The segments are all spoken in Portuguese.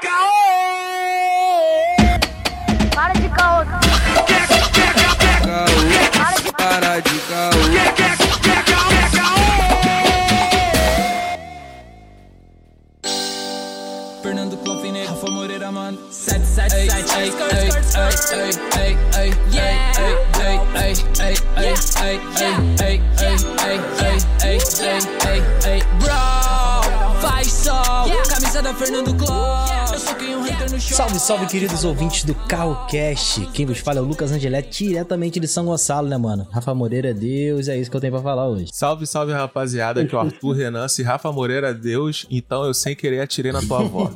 Go. Salve, salve, queridos ouvintes do Carrocast. Quem vos fala é o Lucas Angeletti, diretamente de São Gonçalo, né, mano? Rafa Moreira é Deus, é isso que eu tenho pra falar hoje. Salve, salve rapaziada, aqui é o Arthur Renan, se Rafa Moreira é Deus, então eu sem querer atirei na tua avó.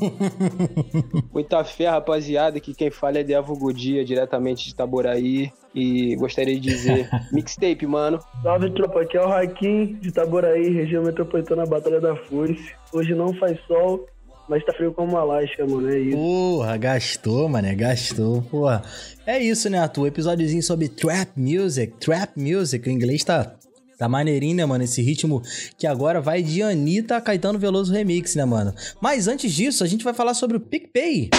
Muita fé, rapaziada, que quem fala é Devo Godia, diretamente de Itaboraí. E gostaria de dizer, mixtape, mano. Salve tropa, aqui é o Raquim de Itaboraí, região metropolitana Batalha da Foice. Hoje não faz sol, mas tá frio como Alasca, mano, é isso. Porra, gastou, mané, gastou. Porra, é isso, né, Arthur? Episódiozinho sobre trap music, trap music. O inglês tá, tá maneirinho, né, mano? Esse ritmo que agora vai de Anitta a Caetano Veloso Remix, né, mano? Mas antes disso, a gente vai falar sobre o PicPay.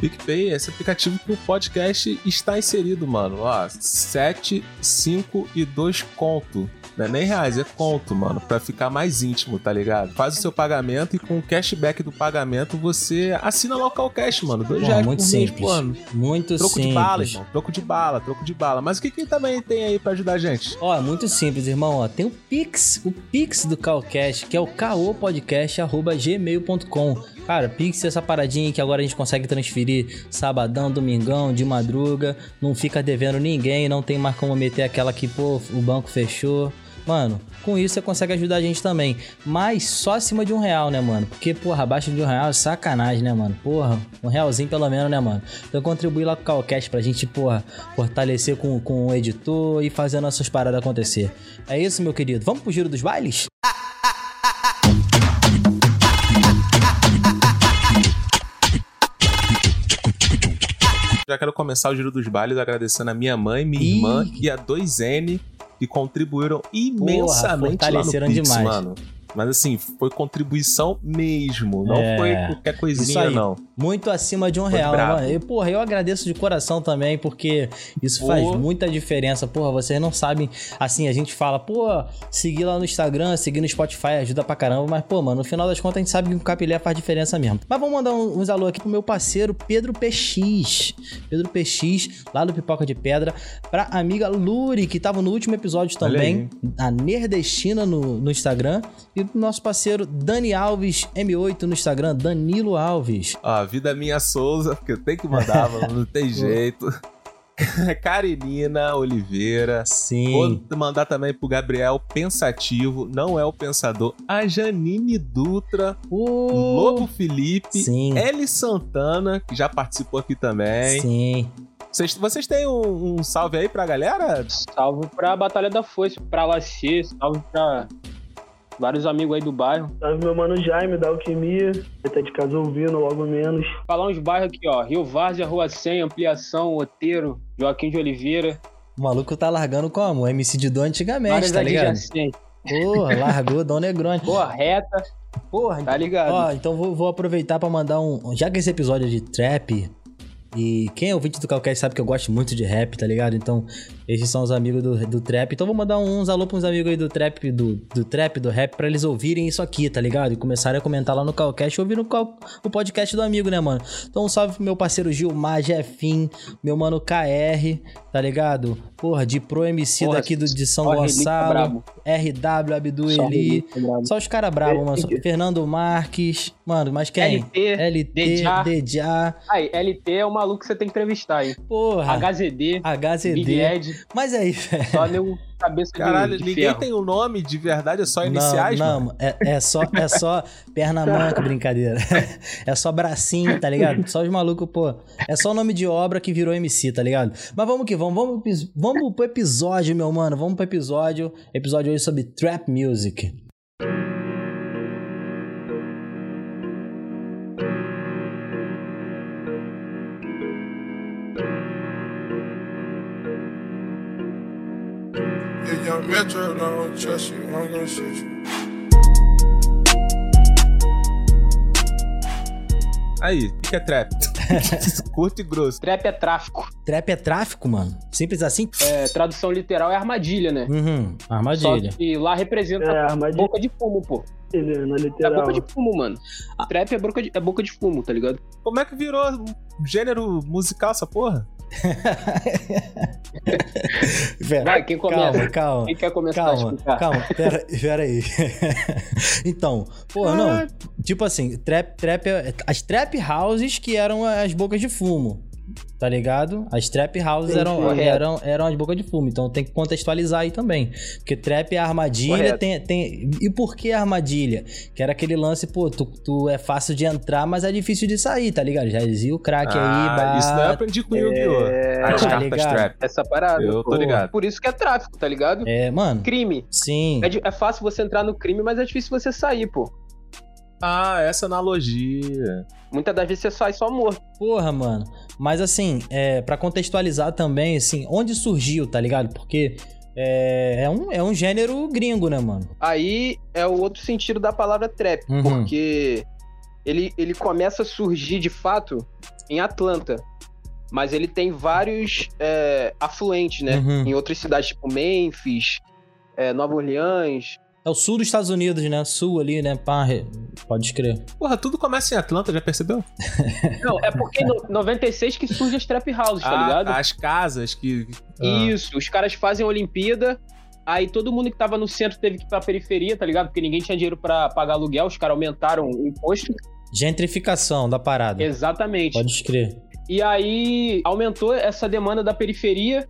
PicPay, esse aplicativo que o podcast está inserido, mano. Ó, 7, 5 e 2 conto. Não é nem reais, é conto, mano, pra ficar mais íntimo, tá ligado? Faz o seu pagamento e com o cashback do pagamento você assina local cash, mano. Dois reais muito por mês, simples. mano. Muito Troco simples. de bala, irmão. Troco de bala, troco de bala. Mas o que que também tem aí pra ajudar a gente? Ó, é muito simples, irmão. Ó, tem o Pix, o Pix do Calcast, que é o caopodcast.gmail.com. Cara, Pix é essa paradinha que agora a gente consegue transferir sabadão, domingão, de madruga. Não fica devendo ninguém, não tem mais como meter aquela que, pô, o banco fechou. Mano, com isso você consegue ajudar a gente também. Mas só acima de um real, né, mano? Porque, porra, abaixo de um real é sacanagem, né, mano? Porra, um realzinho pelo menos, né, mano? Então contribui lá com o Calcast pra gente, porra, fortalecer com, com o editor e fazer nossas paradas acontecer. É isso, meu querido. Vamos pro giro dos bailes? Já quero começar o giro dos bailes agradecendo a minha mãe, minha Ih. irmã e a 2N que contribuíram imensamente lá no Pix, demais. mano. Mas assim, foi contribuição mesmo, não É, foi qualquer coisinha, não. Muito acima de um Foi real, mano. E, porra, eu agradeço de coração também, porque isso Pô. faz muita diferença. Porra, vocês não sabem. Assim, a gente fala, pô, seguir lá no Instagram, seguir no Spotify ajuda pra caramba. Mas, pô, mano, no final das contas a gente sabe que o capilé faz diferença mesmo. Mas vamos mandar uns alô aqui pro meu parceiro Pedro PX. Pedro PX, lá do Pipoca de Pedra. Pra amiga Luri, que tava no último episódio também. A Nerdestina no, no Instagram. E pro nosso parceiro Dani Alves M8 no Instagram, Danilo Alves. Ó, a vida é minha Souza, porque eu tenho que mandar, mano, não tem jeito. Carinina Oliveira. Sim. Vou mandar também pro Gabriel Pensativo, não é o Pensador. A Janine Dutra, Uh, Lobo Felipe, Sim. Eli Santana, que já participou aqui também. Sim. Vocês, vocês têm um, um salve aí pra galera? Salve pra Batalha da Foice, pra Lacie, salve pra vários amigos aí do bairro. Salve meu mano Jaime da Alquimia, vai tá de casa ouvindo, logo menos. Falar uns bairros aqui, ó. Rio Várzea, Rua 100, Ampliação, Oteiro, Joaquim de Oliveira. O maluco tá largando como? O MC Didu antigamente, Várias tá ligado? adjacentes. Porra, largou Dom Negroni. Boa reta, Porra, tá ligado? Ó, então vou, vou aproveitar pra mandar um. Já que esse episódio é de trap, e quem é ouvinte do Calcast sabe que eu gosto muito de rap, tá ligado? Então, esses são os amigos do, do trap. Então, vou mandar uns alô pros amigos aí do trap, do, do trap, do rap, pra eles ouvirem isso aqui, tá ligado? E começarem a comentar lá no Calcast ouvir no Cal, o podcast do amigo, né, mano? Então, um salve pro meu parceiro Gilmar, Jefim, meu mano KR, tá ligado? Porra, de Pro MC Porra, daqui do, de São Gonçalo. RW, Abdu Só Eli. Só os caras bravos, mano. Só Fernando Marques. Mano, mas quem? LT, LT. Dejá. Aí, LT é o maluco que você tem que entrevistar aí. Porra. HZD, Big HZD. Ed, Mas aí, velho. só nego cabeça de- Caralho, de, ninguém ferro. tem um nome de verdade, é só Não, iniciais, mano. não, é, é só, é só perna manca, brincadeira. É só bracinho, tá ligado? Só os malucos, pô. É só o nome de obra que virou MC, tá ligado? Mas vamos que vamos, vamos, vamos pro episódio, meu mano. Vamos pro episódio. Episódio hoje sobre trap music. Young Metro, don't trust you, I'm gonna shoot you. Aí, o que é trap? Curto e grosso. Trap é tráfico. Trap é tráfico, mano. Simples assim? É, tradução literal é armadilha, né? Uhum, Só armadilha. que lá representa É, armadilha boca de fumo, pô. Na É literal. boca de fumo, mano. Trap é boca de, é boca de fumo, tá ligado? Como é que virou gênero musical essa porra? Pera, Vai, quem começa? calma, calma. Quem quer começar a Calma, explicar? calma, pera, pera aí. então, pô, não. Tipo assim, trap, trap, é- as trap houses que eram as bocas de fumo. Tá ligado? As trap houses Sim, eram, correto. eram, eram as bocas de fumo. Então tem que contextualizar aí também. Porque trap é armadilha, Correto. tem, tem. E por que armadilha? Que era aquele lance, pô, tu, tu é fácil de entrar, mas é difícil de sair, tá ligado? Já dizia o aí, Ah, bate. isso daí eu aprendi com o Yu-Gi-Oh! As Tá cartas ligado? trap. Essa parada. Eu tô pô. ligado. Por isso que é tráfico, tá ligado? É, mano, Crime. sim. É, é fácil você entrar no crime, mas é difícil você sair, pô. Ah, essa analogia. Muitas das vezes você sai só morto. Porra, mano. Mas assim, é, para contextualizar também, assim, onde surgiu, tá ligado? Porque é, é, um, é um gênero gringo, né, mano? Aí é o outro sentido da palavra trap, Uhum. porque ele, ele começa a surgir de fato em Atlanta. Mas ele tem vários é, afluentes, né? Uhum. Em outras cidades, tipo Memphis, é, Nova Orleans. É o sul dos Estados Unidos, né? Sul ali, né? Pá, pode escrever. Porra, tudo começa em Atlanta, já percebeu? Não, é porque em no- 96 que surge as trap houses, tá Ah, ligado? As casas que. Ah. Isso, os caras fazem a Olimpíada, aí todo mundo que tava no centro teve que ir pra periferia, tá ligado? Porque ninguém tinha dinheiro pra pagar aluguel, os caras aumentaram o imposto. Gentrificação da parada. Exatamente. Pode escrever. E aí aumentou essa demanda da periferia,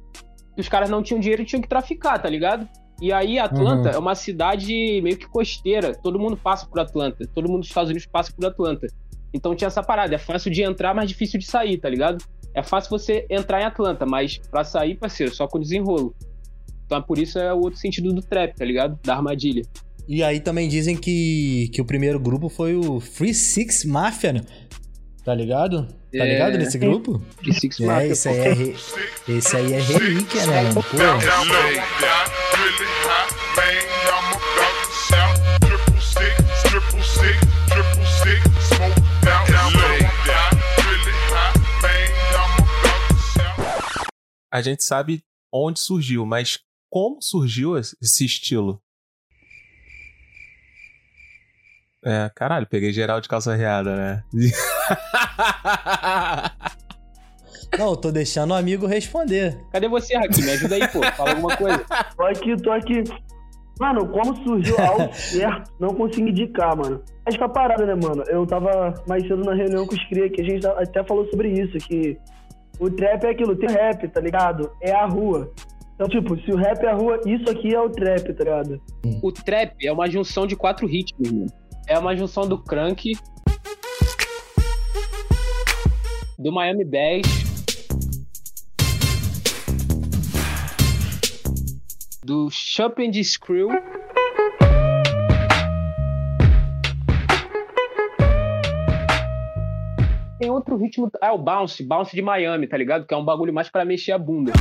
que os caras não tinham dinheiro e tinham que traficar, tá ligado? E aí Atlanta Uhum. é uma cidade meio que costeira, todo mundo passa por Atlanta, todo mundo dos Estados Unidos passa por Atlanta. Então tinha essa parada, é fácil de entrar, mas difícil de sair, tá ligado? É fácil você entrar em Atlanta, mas pra sair, parceiro, só com desenrolo. Então é por isso é o outro sentido do trap, tá ligado? Da armadilha. E aí também dizem que, que o primeiro grupo foi o Free Six Mafia, né? Tá ligado? Tá É. ligado nesse grupo? De Six É, esse aí é, re- esse aí é relíquia, né, mano? A gente sabe onde surgiu, mas como surgiu esse estilo? É, caralho, peguei geral de calça riada, né? não, eu tô deixando o amigo responder. Cadê você, Raquel? Me ajuda aí, pô. Fala alguma coisa. Tô aqui, tô aqui. Mano, como surgiu algo certo, não consigo indicar, mano. Mas pra parada, né, mano? Eu tava mais cedo na reunião com os cria que a gente até falou sobre isso, que o trap é aquilo, tem rap, tá ligado? É a rua. Então, tipo, se o rap é a rua, isso aqui é o trap, tá ligado? O trap é uma junção de quatro ritmos, mano. É uma junção do Crank, do Miami Bass, do Chop and Screw. Tem outro ritmo, ah, o Bounce, Bounce de Miami, tá ligado? Que é um bagulho mais pra mexer a bunda.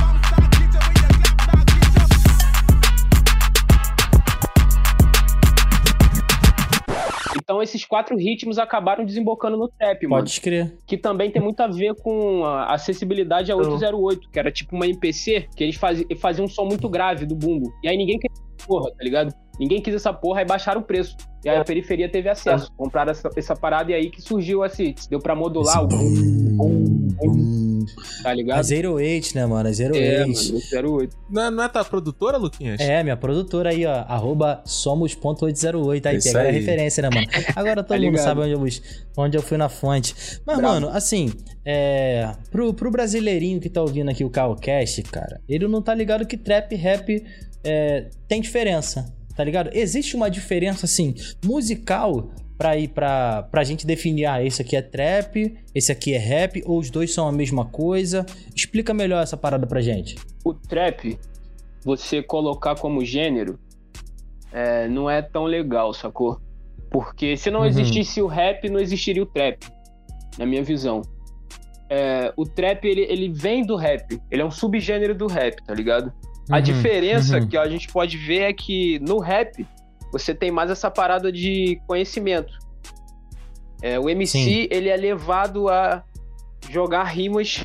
Então esses quatro ritmos acabaram desembocando no trap, mano. Pode escrever. Que também tem muito a ver com a acessibilidade a 808, que era tipo uma MPC, que eles faziam, faziam um som muito grave do bumbo. E aí ninguém quis essa porra, tá ligado? Ninguém quis essa porra, aí baixaram o preço. E aí a periferia teve acesso. Compraram essa, essa parada e aí que surgiu assim, deu pra modular o bum, Hum, tá a ligado? 08, né, mano? A 08. É, mano, 08. Não é, não é tua produtora, Luquinhas? É, minha produtora aí, ó, arroba somos.808. Aí, Isso pegaram a aí. referência, né, mano? Agora todo Tá mundo sabe onde eu, onde eu fui na fonte. Mas, Bravo. mano, assim, é, pro, pro brasileirinho que tá ouvindo aqui o Calcast, cara, ele não tá ligado que trap rap é, tem diferença, tá ligado? Existe uma diferença, assim, musical pra ir pra, pra gente definir, ah, esse aqui é trap, esse aqui é rap, ou os dois são a mesma coisa. Explica melhor essa parada pra gente. o trap, você colocar como gênero, é, não é tão legal, sacou? Porque se não Uhum. existisse o rap, não existiria o trap, na minha visão. É, o trap, ele, ele vem do rap, ele é um subgênero do rap, tá ligado? A Uhum, diferença uhum. que a gente pode ver é que no rap você tem mais essa parada de conhecimento. É, o MC Sim. ele é levado a jogar rimas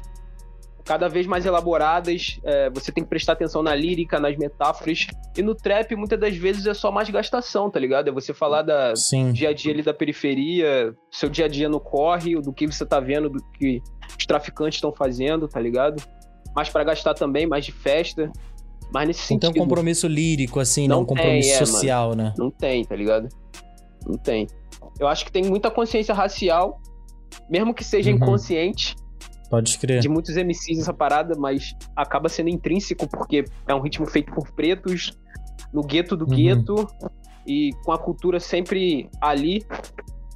cada vez mais elaboradas. é, você tem que prestar atenção na lírica, nas metáforas. E no trap muitas das vezes é só mais gastação, tá ligado? É você falar da Sim. dia a dia ali da periferia, seu dia a dia no corre, do que você tá vendo, do que os traficantes estão fazendo, tá ligado? Mais pra gastar também, mais de festa. Mas nesse Não tem um sentido. compromisso lírico, assim, não, Não um compromisso tem, é, social, né? Não tem, tá ligado? Não tem. Eu acho que tem muita consciência racial, mesmo que seja Uhum. inconsciente, Pode escrever. de muitos MCs essa parada, mas acaba sendo intrínseco porque é um ritmo feito por pretos, no gueto do Uhum. gueto, e com a cultura sempre ali,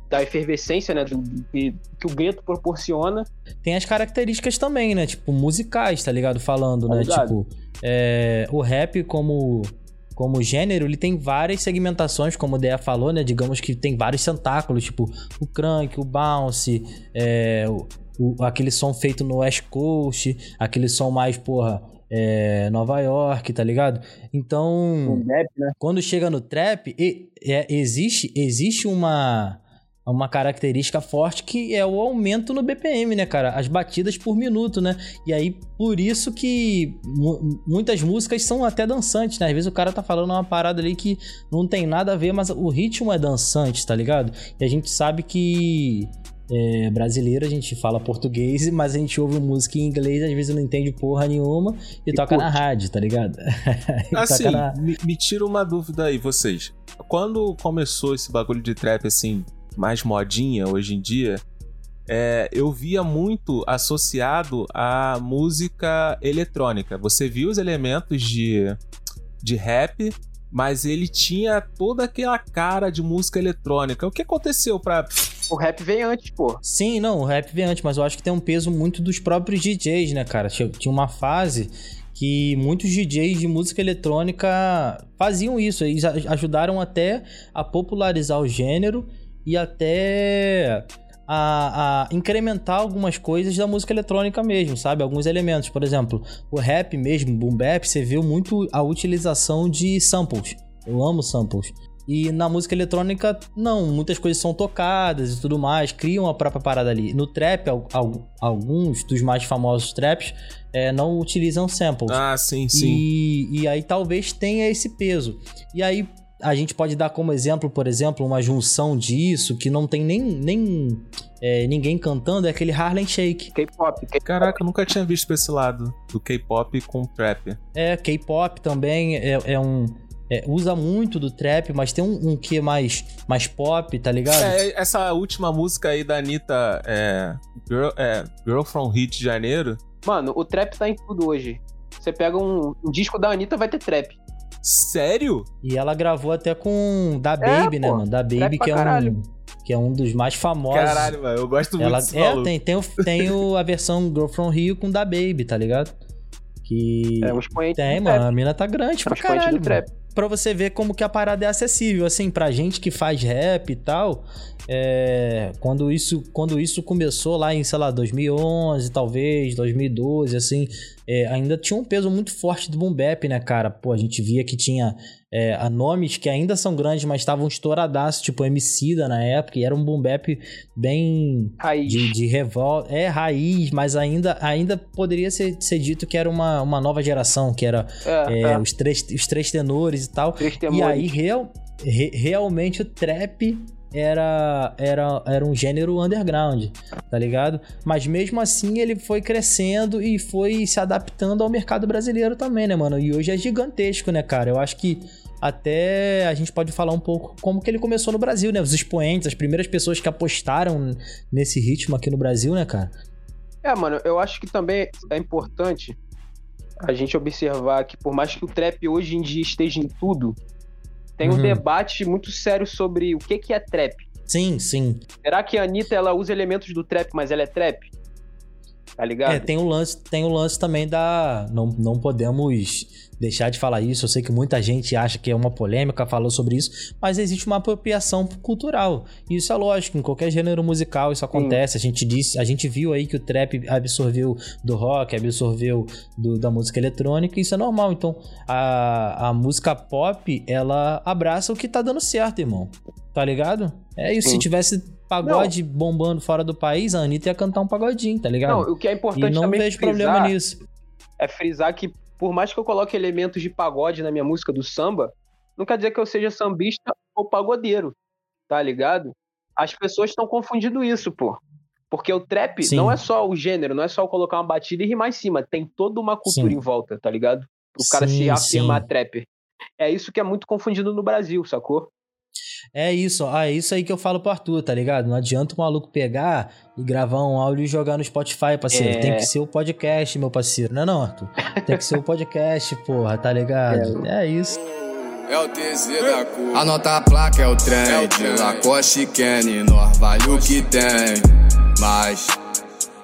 da efervescência, né, do, que, que o gueto proporciona. Tem as características também, né? Tipo, musicais, tá ligado? Falando, Tá né? ligado. Tipo, é, o rap como, como gênero, ele tem várias segmentações, como o Dea falou, né? Digamos que tem vários tentáculos, tipo o crunk, o bounce, é, o, o- aquele som feito no West Coast, aquele som mais, porra, é, Nova York, tá ligado? Então, rap, né? quando chega no trap, e- é, existe, existe uma, uma característica forte que é o aumento no BPM, né, cara? As batidas por minuto, né? E aí, por isso que mu- muitas músicas são até dançantes, né? Às vezes o cara tá falando uma parada ali que não tem nada a ver, mas o ritmo é dançante, tá ligado? E a gente sabe que. É, brasileiro, a gente fala português, mas a gente ouve música em inglês, às vezes não entende porra nenhuma e, E toca na curte. rádio, tá ligado? Assim, na- me, me tira uma dúvida aí, vocês. Quando começou esse bagulho de trap, assim, mais modinha hoje em dia, é, eu via muito associado à música eletrônica. Você via os elementos de, de rap, mas ele tinha toda aquela cara de música eletrônica. O que aconteceu pra. O rap veio antes, pô. Sim, não, o rap vem antes, mas eu acho que tem um peso muito dos próprios DJs, né, cara? Tinha tinha uma fase que muitos DJs de música eletrônica faziam isso. Eles ajudaram até a popularizar o gênero e até a, a incrementar algumas coisas da música eletrônica mesmo, sabe? Alguns elementos. Por exemplo, o rap mesmo, boom bap, você viu muito a utilização de samples. Eu amo samples. E na música eletrônica, não, muitas coisas são tocadas e tudo mais, criam a própria parada ali. No trap, al- al- alguns dos mais famosos traps é, não utilizam samples. Ah, sim, sim. E, e aí talvez tenha esse peso. E aí a gente pode dar como exemplo, por exemplo, uma junção disso que não tem nem, nem é, ninguém cantando, é aquele Harlem Shake. K-pop. Caraca, eu nunca tinha visto pra esse lado do K-pop com trap. É, K-pop também é, é um. é, usa muito do trap, mas tem um, um que mais, mais pop, tá ligado? É, essa última música aí da Anitta, é, Girl, é, Girl from Rio de Janeiro, Mano, o trap tá em tudo hoje. Você pega um, um disco da Anitta, vai ter trap. Sério? E ela gravou até com Da Baby, né, pô. mano? Da Baby, que é, um, caralho. que é um dos mais famosos. Caralho, mano, eu gosto muito Ela, desse é, maluco. tem, tem, o, tem o, a versão Girl From Rio com Da Baby, tá ligado? Que. É um expoente tem, do mano. trap. A mina tá grande É um pra caralho. do trap. mano. Pra você ver como que a parada é acessível, assim, pra gente que faz rap e tal. é, quando, isso, quando isso começou lá em, sei lá, 2011, talvez, 2012, assim, é, ainda tinha um peso muito forte do boom bap, né, cara? Pô, a gente via que tinha é, a nomes que ainda são grandes, mas estavam estouradaços, tipo Emicida na época, e era um boom bap bem Raiz. de, de revolta. É raiz, mas ainda, ainda poderia ser, ser dito que era uma, uma nova geração, que era É, é, é. Os, três, os três tenores e tal. Três E aí, real, re- realmente, o trap era, era, era um gênero underground, tá ligado? Mas mesmo assim, ele foi crescendo e foi se adaptando ao mercado brasileiro também, né, mano? E hoje é gigantesco, né, cara? Eu acho que até a gente pode falar um pouco como que ele começou no Brasil, né? Os expoentes, as primeiras pessoas que apostaram nesse ritmo aqui no Brasil, né, cara? É, mano, eu acho que também é importante a gente observar que por mais que o trap hoje em dia esteja em tudo, tem um Uhum. debate muito sério sobre o que que é trap. Sim, sim. Será que a Anitta ela usa elementos do trap, mas ela é trap? Tá ligado? É, tem o lance, tem o lance também da. Não, não podemos deixar de falar isso. Eu sei que muita gente acha que é uma polêmica, falou sobre isso, mas existe uma apropriação cultural. E isso é lógico, em qualquer gênero musical isso acontece. A gente disse, a gente viu aí que o trap absorveu do rock, absorveu do- da música eletrônica, isso é normal. Então, a, a música pop, ela abraça o que tá dando certo, irmão. Tá ligado? É isso. Se Sim. tivesse pagode bombando fora do país, a Anitta ia cantar um pagodinho, tá ligado? Não, o que é e importante não também vejo frisar problema nisso. é frisar que, por mais que eu coloque elementos de pagode na minha música do samba, não quer dizer que eu seja sambista ou pagodeiro, tá ligado? As pessoas estão confundindo isso, pô. Porque o trap Sim. não é só o gênero, não é só colocar uma batida e rimar em cima. Tem toda uma cultura Sim. em volta, tá ligado? Pro cara Sim, se afirmar sim. trapper. É isso que é muito confundido no Brasil, sacou? É isso, ó, é isso aí que eu falo pro Arthur, tá ligado? Não adianta o maluco pegar e gravar um áudio e jogar no Spotify, parceiro. É. Tem que ser o podcast, meu parceiro. Não é não, Arthur? Tem que ser o podcast, porra, tá ligado? É, isso. É o TZ da cor. Anota a placa, é o trem. de Lacoste e Kenny, nós vale o que tem. Mas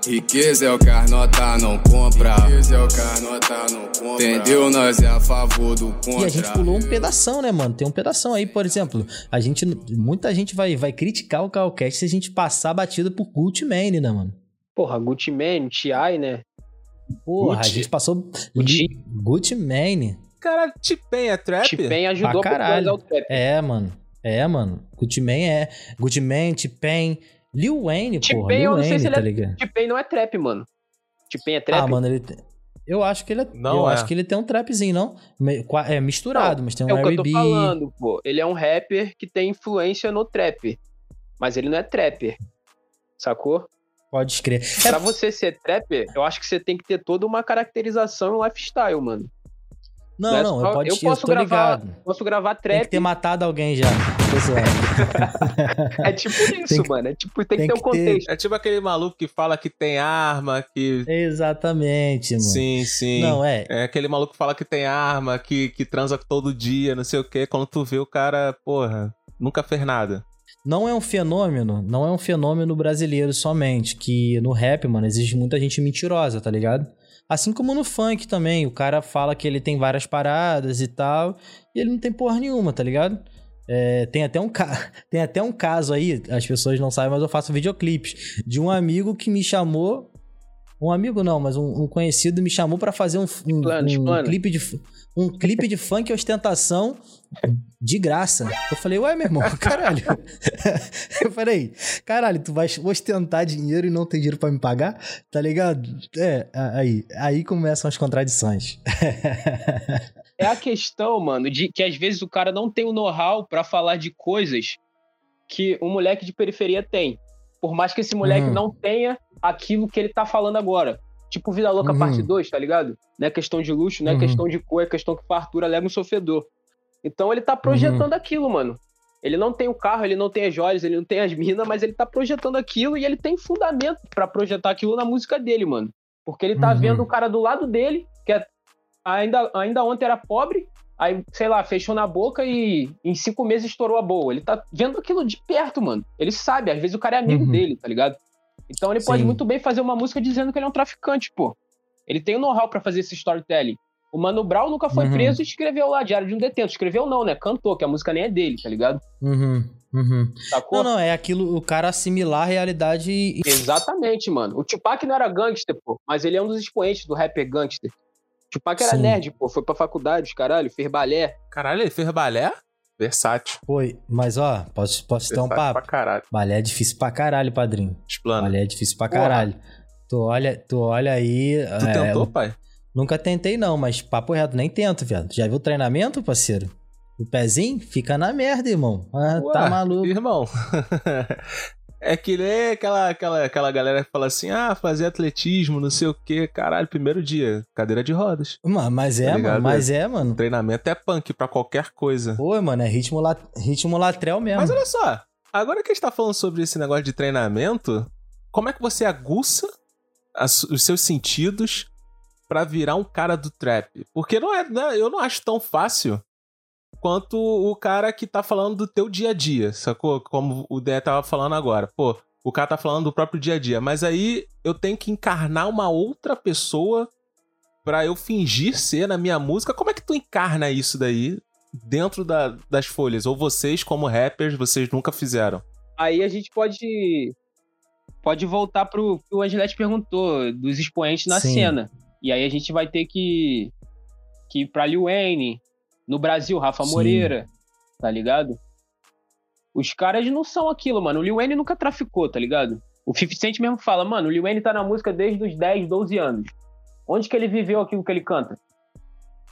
riqueza é o que a nota não compra. Riqueza é o que a nota não compra. Entendeu? Nós é a favor do contra. E a gente pulou um pedação, né, mano? Tem um pedação aí, por exemplo. A gente. Muita gente vai, vai criticar o Calcast se a gente passar batido por Cult Mane, né, mano? Porra, Gucci Mane, T.I., né? Porra, a Gucci. gente passou. Gucci. Gucci Mane. Caralho, T-Pain é trap? T-Pain ajudou Pra a popularizar caralho. o trap. É, mano. É, mano. Gucci Mane é. Gucci Mane, T-Pain. Lil Wayne, porra. Lil eu não sei Wayne, se ele tá é- ligado? T-Pain não é trap, mano. T-Pain é trap? Ah, mano, ele. tem- Eu acho que ele é. Não eu é. acho que ele tem um trapzinho, não? É misturado, mas tem um é o que eu tô falando, pô. Ele é um rapper que tem influência no trap. Mas ele não é trapper. Sacou? Pode escrever. É, Pra você ser trapper, eu acho que você tem que ter toda uma caracterização e um lifestyle, mano. Não, Não é não, só- eu, pode, eu eu posso tô gravar- ligado. Posso gravar Tem trap. que ter matado alguém já. É tipo isso, Tem que- mano. É tipo, tem, tem que ter um que ter- contexto. É tipo aquele maluco que fala que tem arma, que. Exatamente, mano. Sim, sim. Não, é. É aquele maluco que fala que tem arma, que, que transa todo dia, não sei o quê. Quando tu vê o cara, porra, nunca fez nada. Não é um fenômeno, não é um fenômeno brasileiro somente, que no rap, mano, existe muita gente mentirosa, tá ligado? Assim como no funk também, o cara fala que ele tem várias paradas e tal, e ele não tem porra nenhuma, tá ligado? É, tem, até um ca... tem até um caso aí, as pessoas não sabem, mas eu faço videoclipes, de um amigo que me chamou. Um amigo não, mas um, um conhecido me chamou pra fazer um, um, Explana, um explana. clipe de um clipe de funk ostentação de graça. Eu falei, ué, meu irmão, caralho. Eu falei, caralho, tu vai ostentar dinheiro e não tem dinheiro pra me pagar? Tá ligado? É, aí, aí começam as contradições. É a questão, mano, de que às vezes o cara não tem o know-how pra falar de coisas que um moleque de periferia tem. Por mais que esse moleque Uhum. não tenha aquilo que ele tá falando agora. Tipo Vida Louca Uhum. parte 2, tá ligado? Não é questão de luxo, não é Uhum. questão de cor, é questão que fartura leva um sofredor. Então ele tá projetando Uhum. aquilo, mano. Ele não tem o carro, ele não tem as joias, ele não tem as minas, mas ele tá projetando aquilo e ele tem fundamento pra projetar aquilo na música dele, mano. Porque ele tá Uhum. vendo o cara do lado dele, que é- ainda, ainda ontem era pobre, aí, sei lá, fechou na boca e em cinco meses estourou a boa. Ele tá vendo aquilo de perto, mano. Ele sabe, às vezes o cara é amigo Uhum. dele, tá ligado? Então ele pode Sim. muito bem fazer uma música dizendo que ele é um traficante, pô. Ele tem o know-how pra fazer esse storytelling. O Mano Brown nunca foi Uhum. preso e escreveu lá, Diário de um Detento. Escreveu não, né? Cantou, que a música nem é dele, tá ligado? Uhum, uhum. Não, não, é aquilo, o cara assimilar a realidade e. Exatamente, mano. O Tupac não era gangster, pô, mas ele é um dos expoentes do rapper gangster. O Tupac era Sim. nerd, pô, foi pra faculdade, caralho, fez balé. Caralho, ele fez balé? Versátil. Foi, mas ó, posso, posso ter um Versátil papo? pra caralho. Balé é difícil pra caralho, padrinho. Explana. Balé é difícil pra Porra. caralho. Tu olha, tu olha aí. Tu é, tentou, pai? Nunca tentei, não, mas papo reto, nem tento, viado. Já viu o treinamento, parceiro? O pezinho fica na merda, irmão. Ah, tá Ué, maluco. Irmão. é que nem aquela, aquela, aquela galera que fala assim: ah, fazer atletismo, não sei o quê. Caralho, primeiro dia, cadeira de rodas. Mano, mas é, Tá mano, mas é, mano. Treinamento é punk pra qualquer coisa. Pô, mano, é ritmo, la... ritmo latrel mesmo. Mas olha só, agora que a gente tá falando sobre esse negócio de treinamento, como é que você aguça as- os seus sentidos pra virar um cara do trap? Porque não é, né, eu não acho tão fácil quanto o cara que tá falando do teu dia a dia, sacou? Como o Dé tava falando agora. Pô, o cara tá falando do próprio dia a dia. Mas aí eu tenho que encarnar uma outra pessoa pra eu fingir ser na minha música. Como é que tu encarna isso daí dentro da- das folhas? Ou vocês, como rappers, vocês nunca fizeram? Aí a gente pode pode voltar pro que o Angelete perguntou, dos expoentes na Sim. cena. E aí a gente vai ter que, que ir pra Wayne, no Brasil, Rafa Sim. Moreira, tá ligado? Os caras não são aquilo, mano. O Wayne nunca traficou, tá ligado? O 50 Cent mesmo fala, mano, o Wayne tá na música desde os 10, 12 anos. Onde que ele viveu aquilo que ele canta?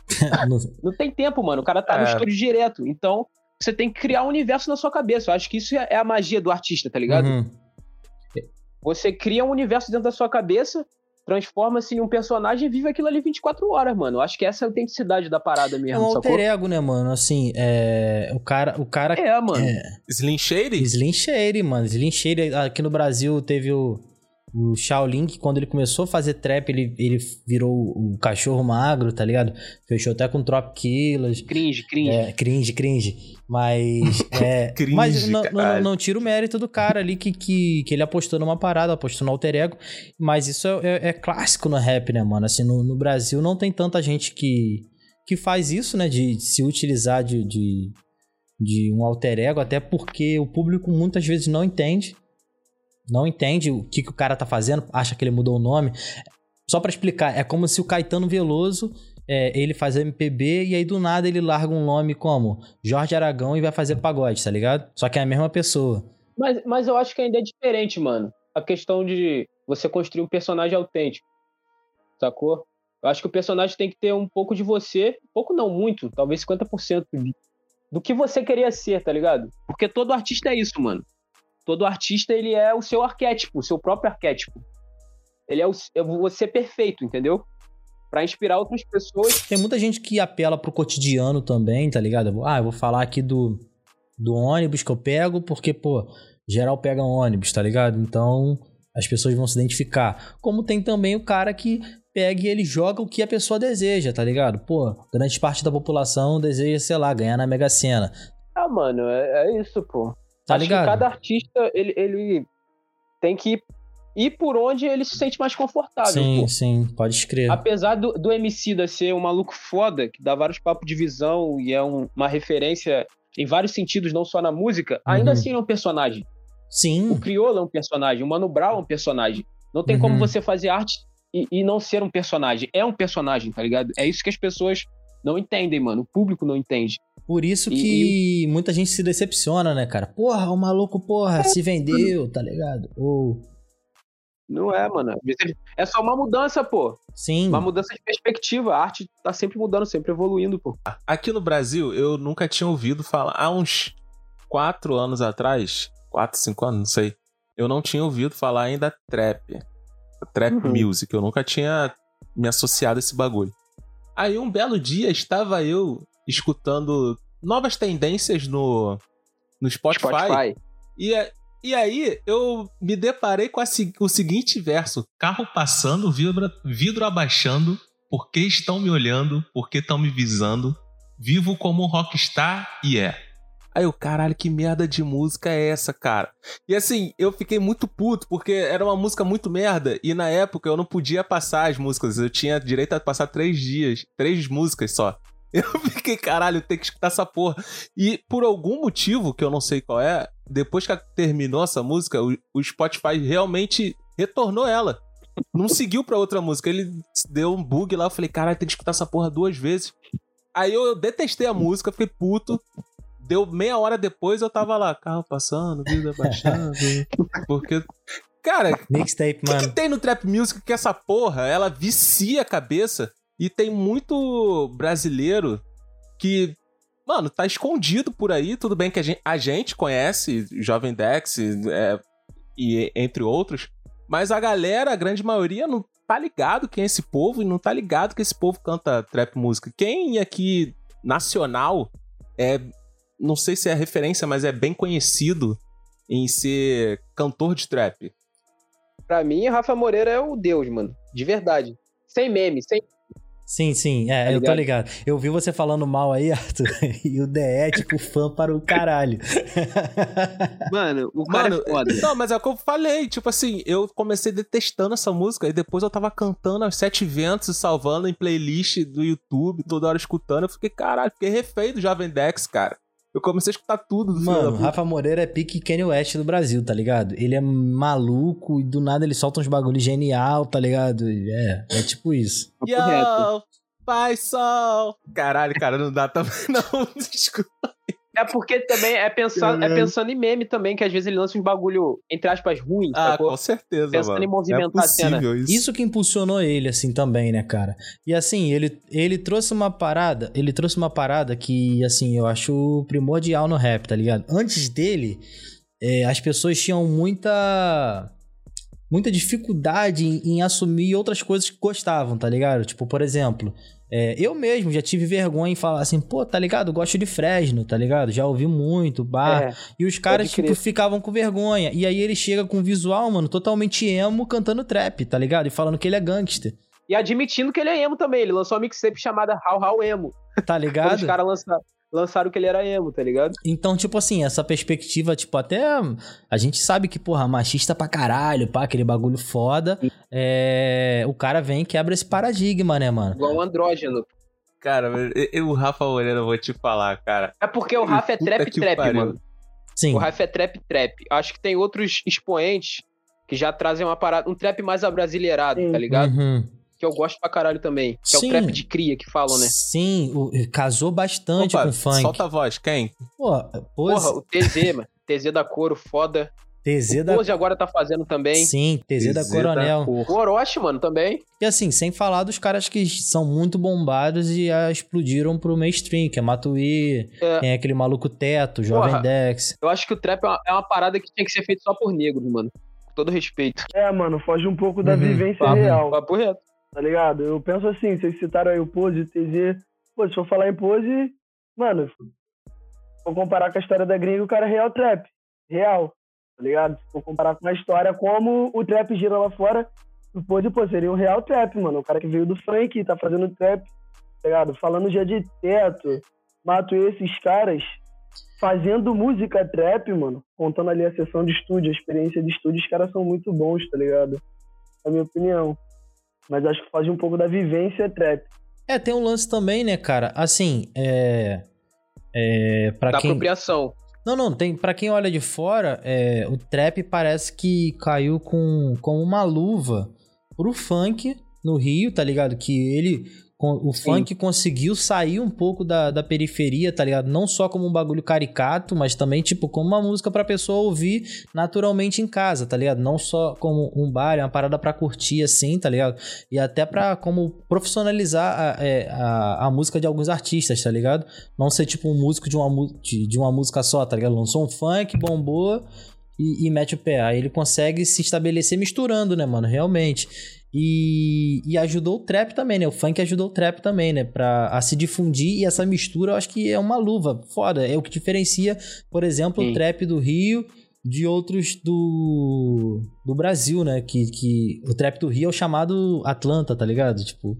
No- Não tem tempo, mano. O cara tá no É. estúdio direto. Então, você tem que criar um universo na sua cabeça. Eu acho que isso é é a magia do artista, tá ligado? Uhum. Você cria um universo dentro da sua cabeça, transforma-se em um personagem e vive aquilo ali 24 horas, mano. Eu acho que essa é a autenticidade da parada É mesmo, um sacou? alter ego, né, mano? Assim, é. O cara. O cara É, mano. É, Slim Shady? Slim Shady, mano. Slim Shady, aqui no Brasil teve o, o Shaolin, que quando ele começou a fazer trap, ele, ele virou o cachorro magro, tá ligado? Fechou até com Trop Killers. Cringe, cringe. É, cringe, cringe. Mas. É, Cringe, mas não, não, não tira o mérito do cara ali que, que, que ele apostou numa parada, apostou no alter ego. Mas isso é, é- é clássico no rap, né, mano? Assim, no, no Brasil não tem tanta gente que, que faz isso, né? De se utilizar de, de, de um alter ego, até porque o público muitas vezes não entende. Não entende o que, que o cara tá fazendo, acha que ele mudou o nome. Só pra explicar, é como se o Caetano Veloso é, ele faz MPB e aí do nada ele larga um nome como Jorge Aragão e vai fazer pagode, tá ligado? Só que é a mesma pessoa. Mas, mas eu acho que ainda é diferente, mano. A questão de você construir um personagem autêntico. Sacou? Eu acho que o personagem tem que ter um pouco de você, pouco não muito, talvez 50% de- do que você queria ser, tá ligado? Porque todo artista é isso, mano. Todo artista, ele é o seu arquétipo, o seu próprio arquétipo. Ele é, o, é você perfeito, entendeu? Pra inspirar outras pessoas. Tem muita gente que apela pro cotidiano também, tá ligado? Ah, eu vou falar aqui do, do ônibus que eu pego, porque, pô, geral pega um ônibus, tá ligado? Então as pessoas vão se identificar. Como tem também o cara que pega e ele joga o que a pessoa deseja, tá ligado? Pô, grande parte da população deseja, sei lá, ganhar na Mega Sena. Ah, mano, é, é isso, pô. Tá Acho ligado? que cada artista, ele, ele tem que ir, ir por onde ele se sente mais confortável, sim, pô. sim, pode escrever. Apesar do, do MC da ser um maluco foda, que dá vários papos de visão e é um- uma referência em vários sentidos, não só na música, ainda Uhum. assim é um personagem. Sim, O Criolo é um personagem, o Mano Brown é um personagem. Não tem como Uhum. você fazer arte e, e não ser um personagem. É um personagem, tá ligado? É isso que as pessoas não entendem, mano. O público não entende. Por isso E- que muita gente se decepciona, né, cara? Porra, o maluco, porra, se vendeu, tá ligado? Ou. Não é, mano. É só uma mudança, pô. Sim. Uma mudança de perspectiva. A arte tá sempre mudando, sempre evoluindo, pô. Aqui no Brasil, eu nunca tinha ouvido falar. Há uns quatro anos atrás, quatro, cinco anos, não sei. Eu não tinha ouvido falar ainda trap. Trap Uhum. music. Eu nunca tinha me associado a esse bagulho. Aí um belo dia estava eu escutando novas tendências no, no Spotify. E, a- e aí eu me deparei com a o seguinte verso: Carro passando, vidro, vidro abaixando, por que estão me olhando, por que estão me visando? Vivo como um rockstar e é. Aí eu, caralho, que merda de música é essa, cara? E assim, eu fiquei muito puto, porque era uma música muito merda, e na época eu não podia passar as músicas, eu tinha direito a passar três dias, três músicas só. Eu fiquei, caralho, tem que escutar essa porra. E por algum motivo, que eu não sei qual é, depois que terminou essa música, o, o Spotify realmente retornou ela. Não seguiu pra outra música. Ele deu um bug lá, eu falei, caralho, tem que escutar essa porra duas vezes. Aí eu detestei a música, fiquei puto. Deu meia hora depois, eu tava lá, carro passando, vida baixando. porque. Cara, Mixtape, o que, que tem no trap music que essa porra, ela vicia a cabeça e tem muito brasileiro que, mano, tá escondido por aí. Tudo bem que a gente, a gente conhece Jovem Dex é, e entre outros, mas a galera, a grande maioria, não tá ligado quem é esse povo e não tá ligado que esse povo canta trap música. Quem aqui nacional é, não sei se é referência, mas é bem conhecido em ser cantor de trap. Pra mim, Rafa Moreira é o deus, mano. De verdade. Sem meme, sem. Sim, sim, é, Tá eu tô ligado? Eu vi você falando mal aí, Arthur, e o DE é tipo fã para o caralho. Mano, o cara Mano, é foda. não, mas é o que eu falei. Tipo assim, eu comecei detestando essa música e depois eu tava cantando aos sete ventos e salvando em playlist do YouTube, toda hora escutando. Eu fiquei, caralho, fiquei refém do Jovem Dex, cara. Eu comecei a escutar tudo do Mano. Rafa Moreira é pique Kanye West do Brasil, tá ligado? Ele é maluco e do nada ele solta uns bagulho genial, tá ligado? É, é tipo isso. Yo, pai sol. Caralho, cara, não dá também não. Desculpa. É porque também é pensando, é pensando em meme também, que às vezes ele lança uns bagulho, entre aspas, ruim, Ah, sacou? com certeza, Pensando mano. em movimentar é a cena. isso. Isso que impulsionou ele, assim, também, né, cara? E assim, ele, ele trouxe uma parada, ele trouxe uma parada que, assim, eu acho primordial no rap, tá ligado? Antes dele, é, as pessoas tinham muita. Muita dificuldade em, em assumir outras coisas que gostavam, tá ligado? Tipo, por exemplo, é, eu mesmo já tive vergonha em falar assim, pô, tá ligado? Gosto de Fresno, tá ligado? Já ouvi muito, bar. É, E os caras, tipo, ficavam com vergonha. E aí ele chega com um visual, mano, totalmente emo, cantando trap, tá ligado? E falando que ele é gangster, E admitindo que ele é emo também. Ele lançou uma mixtape chamada How How Emo. tá ligado? os caras lançaram, lançaram que ele era emo, tá ligado? Então, tipo assim, essa perspectiva, tipo, até a gente sabe que, porra, machista pra caralho, pá, aquele bagulho foda. É... O cara vem e quebra esse paradigma, né, mano? Igual um andrógeno. Cara, mas eu- eu, o Rafa Moreira, eu vou te falar, cara. É porque o Rafa é Puta trap que trap, pariu. mano. Sim. O Rafa é trap trap. Acho que tem outros expoentes que já trazem uma parada, um trap mais abrasileirado, Sim. tá ligado? Uhum. Que eu gosto pra caralho também. Que Sim. é o trap de cria que falam, né? Sim, o- casou bastante Opa, com funk. solta a voz, quem? Pose, Porra, o TZ, mano. TZ da Coro, foda. TZ O da... Pose agora tá fazendo também. Sim, TZ da TZ Coronel. cor. O Orochi, mano, também. E assim, sem falar dos caras que são muito bombados e explodiram pro mainstream, que é Matuí, É. tem aquele maluco Teto, Jovem Porra. Dex. Eu acho que o trap é uma, é uma parada que tinha que ser feita só por negros, mano. Com todo respeito. É, mano, foge um pouco da Uhum. vivência Papo, real, papo reto. Tá ligado? Eu penso assim, vocês citaram aí o Pose, o TZ. Pô, se for falar em Pose, mano, for comparar com a história da gringa, o cara é real trap. Real, tá ligado? Se for comparar com a história como o trap gira lá fora, o Pose, pô, seria um real trap, mano. O cara que veio do funk tá fazendo trap, tá ligado? Falando já de teto, mato esses caras fazendo música trap, mano, contando ali a sessão de estúdio, a experiência de estúdio, os caras são muito bons, tá ligado? É a minha opinião. Mas acho que faz um pouco da vivência trap. É, tem um lance também, né, cara? Assim, é. É. Pra Da quem. apropriação. Não, não, tem. Pra quem olha de fora, é, o trap parece que caiu com, com uma luva pro funk no Rio, tá ligado? Que ele. O funk conseguiu sair um pouco da, da periferia, tá ligado? Não só como um bagulho caricato, mas também, tipo, como uma música pra pessoa ouvir naturalmente em casa, tá ligado? Não só como um bar, é uma parada pra curtir, assim, tá ligado? E até pra como profissionalizar a, é, a, a música de alguns artistas, tá ligado? Não ser tipo um músico de uma, de, de uma música só, tá ligado? Lançou um funk, bombou e, e mete o pé. Aí ele consegue se estabelecer misturando, né, mano? Realmente. E, e ajudou o trap também, né? O funk ajudou o trap também, né? Pra a se difundir e essa mistura eu acho que é uma luva foda. É o que diferencia, por exemplo, Sim. o trap do Rio de outros do, do Brasil, né? Que, que o trap do Rio é o chamado Atlanta, tá ligado? Tipo,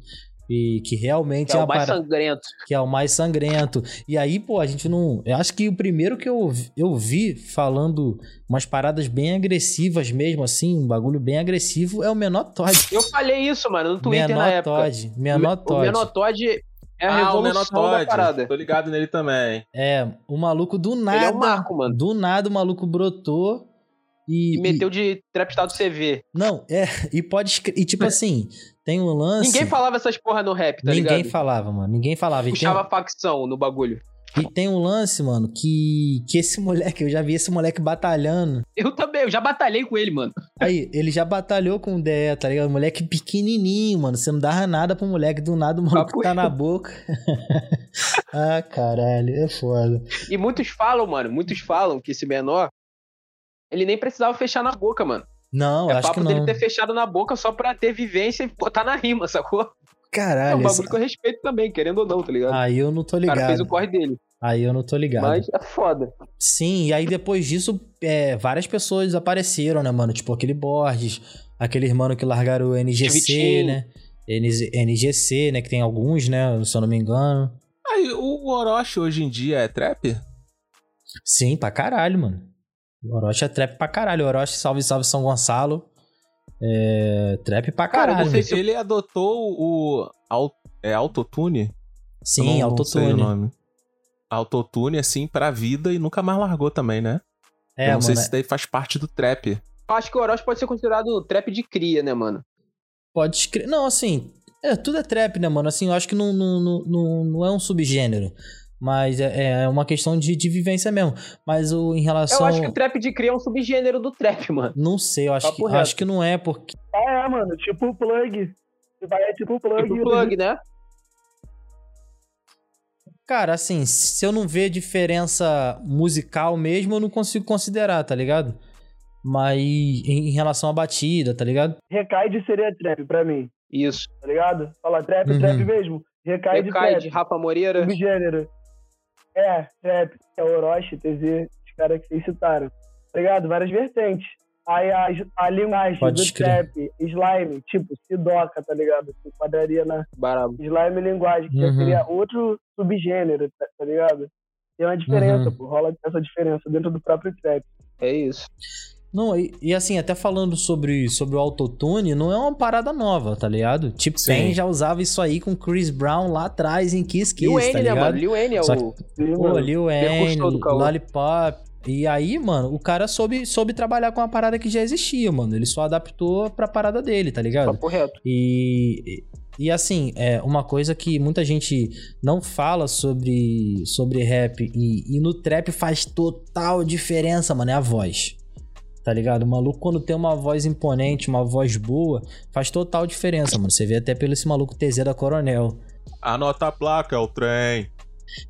e que realmente Que é é o uma mais parada sangrento. que é o mais sangrento. E aí, pô, a gente não. Eu acho que o primeiro que eu, eu vi falando umas paradas bem agressivas mesmo, assim, um bagulho bem agressivo, é o Menor Todd. Eu falei isso, mano, no Twitter na Menor época. Todd. Menor o Todd. Menor Todd é a ah, o da parada. Tô ligado nele também. É, o maluco do nada. Ele é um marco, mano. Do nada o maluco brotou e. E meteu de trap estado CV. Não, é. E pode. E tipo assim, tem um lance. Ninguém falava essas porra no rap, tá Ninguém ligado? falava, mano. Ninguém falava. E tem, Puxava facção no bagulho. e tem um lance, mano, que, que esse moleque, eu já vi esse moleque batalhando. Eu também, eu já batalhei com ele, mano. Aí, ele já batalhou com o DE, tá ligado? Moleque pequenininho, mano. Você não dava nada pro moleque, do nada o maluco Papo tá na boca. ah, caralho, é foda. E muitos falam, mano, muitos falam que esse menor, ele nem precisava fechar na boca, mano. Não, é acho que papo dele não. ter fechado na boca só pra ter vivência e botar na rima, sacou? É Caralho, um esse- bagulho que eu respeito também, querendo ou não, tá ligado? aí eu não tô o cara fez ligado. o corre dele. Aí eu não tô ligado. Mas é foda. Sim, e aí depois disso, é, várias pessoas apareceram, né, mano? Tipo aquele Borges, aquele mano que largaram o NGC, Vitinho. né? NGC, né? Que tem alguns, né? Se eu não me engano. Aí, o Orochi hoje em dia é trap? Sim, pra caralho, mano. O Orochi é trap pra caralho. O Orochi, salve, salve São Gonçalo. É. Trap pra Cara, caralho. se- Ele adotou o é, autotune? Sim, não- autotune. nome. Autotune, assim, pra vida e nunca mais largou também, né? É, Eu não mano. sei se isso daí faz parte do trap. Eu acho que o Orochi pode ser considerado trap de cria, né, mano? Pode escrever. Não, assim. É, tudo é trap, né, mano? Assim, eu acho que não, não, não, não é um subgênero. Mas é, é uma questão de, de vivência mesmo. Mas o, em relação. Eu acho que o trap de cria é um subgênero do trap, mano. Não sei, eu acho Papo que, reto. acho que não é, porque. Ah, é, mano, tipo o plug. Vai é tipo o plug. Tipo plug, né? Cara, assim, se eu não ver diferença musical mesmo, eu não consigo considerar, tá ligado? Mas em em relação à batida, tá ligado? Recaide seria trap pra mim, Isso. tá ligado? Fala trap, Uhum. trap mesmo. Recaide, Recai trap. de Rafa Moreira. Subgênero. É, trap. É o Orochi, TZ, os caras que vocês citaram. Tá ligado? Várias vertentes. Aí a, a linguagem Pode do trap, slime, tipo, Sidoca, tá ligado? Se enquadraria na Barabo. slime linguagem, que já Uhum. seria outro subgênero, tá, tá ligado? Tem uma diferença, Uhum. pô. Rola essa diferença dentro do próprio trap. É isso. Não, e, e assim, até falando sobre, sobre o autotune, não é uma parada nova, tá ligado? Tipo. Pen já usava isso aí com Chris Brown lá atrás em Kiss Kiss, Lil tá né, ligado? mano? Lil Wayne é Só o. Pô, mano. Lil Wayne, do caô. Lollipop. E aí, mano, o cara soube, soube trabalhar com uma parada que já existia, mano. Ele só adaptou pra parada dele, tá ligado? Papo reto. E, e assim, é uma coisa que muita gente não fala sobre, sobre rap e, e no trap faz total diferença, mano, é a voz. Tá ligado? O maluco, quando tem uma voz imponente, uma voz boa, faz total diferença, mano. Você vê até pelo esse maluco TZ da Coronel. Anota a placa, é o trem.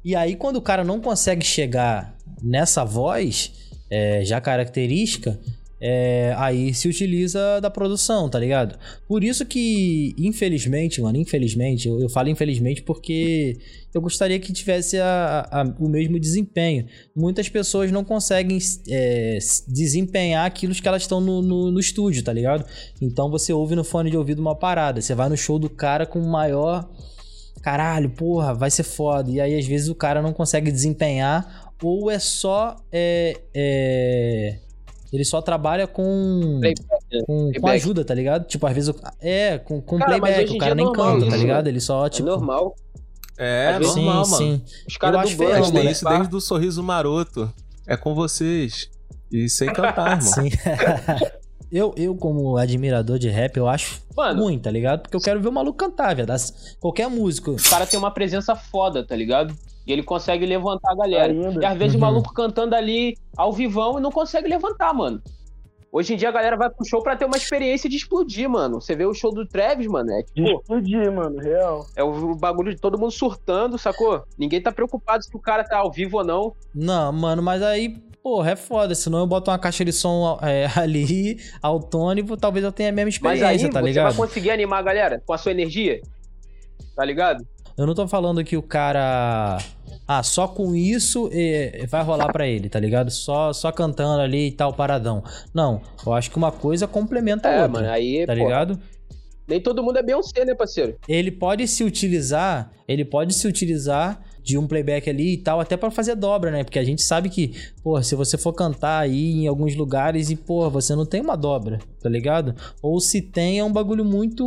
E aí, quando o cara não consegue chegar nessa voz, é, já característica, é, aí se utiliza da produção, tá ligado? Por isso que, infelizmente, mano, infelizmente, eu, eu falo infelizmente porque eu gostaria que tivesse a- a- o mesmo desempenho. Muitas pessoas não conseguem é, desempenhar aquilo que elas estão no, no, no estúdio, tá ligado? Então você ouve no fone de ouvido uma parada, você vai no show do cara com maior caralho, porra, vai ser foda. E aí, às vezes, o cara não consegue desempenhar, ou é só. É, é, ele só trabalha com. Playback, né? Com, com Playback. ajuda, tá ligado? Tipo, às vezes. o- É, com, com Cara, playback. O cara é nem normal canta, tá isso, ligado? né? Ele só, É tipo. normal. É, vezes- normal, sim, mano. sim. Os caras do acho bando, mano, tem é isso desde o sorriso maroto. É com vocês. E sem cantar, irmão. Sim. eu, eu, como admirador de rap, eu acho Mano, ruim, tá ligado? Porque eu quero ver o maluco cantar, velho. Qualquer músico. o cara tem uma presença foda, tá ligado? E ele consegue levantar a galera. Ainda. E às vezes Uhum. o maluco cantando ali ao vivão e não consegue levantar, mano. Hoje em dia a galera vai pro show pra ter uma experiência de explodir, mano. Você vê o show do Travis, mano, é De tipo, explodir, mano, real. é o bagulho de todo mundo surtando, sacou? Ninguém tá preocupado se o cara tá ao vivo ou não. Não, mano, mas aí, porra, é foda. Senão eu boto uma caixa de som é, ali, autônomo, talvez eu tenha a mesma Mas aí experiência, tá você ligado? vai conseguir animar a galera com a sua energia? Tá ligado? Eu não tô falando que o cara. Ah, só com isso eh, vai rolar pra ele, tá ligado? Só, só cantando ali e tal, paradão. Não, eu acho que uma coisa complementa a É, outra. mano, aí, Tá pô, ligado? nem todo mundo é Beyoncé, né, parceiro? Ele pode se utilizar, ele pode se utilizar de um playback ali e tal, até pra fazer dobra, né? Porque a gente sabe que, pô, se você for cantar aí em alguns lugares e, pô, você não tem uma dobra, tá ligado? Ou se tem, é um bagulho muito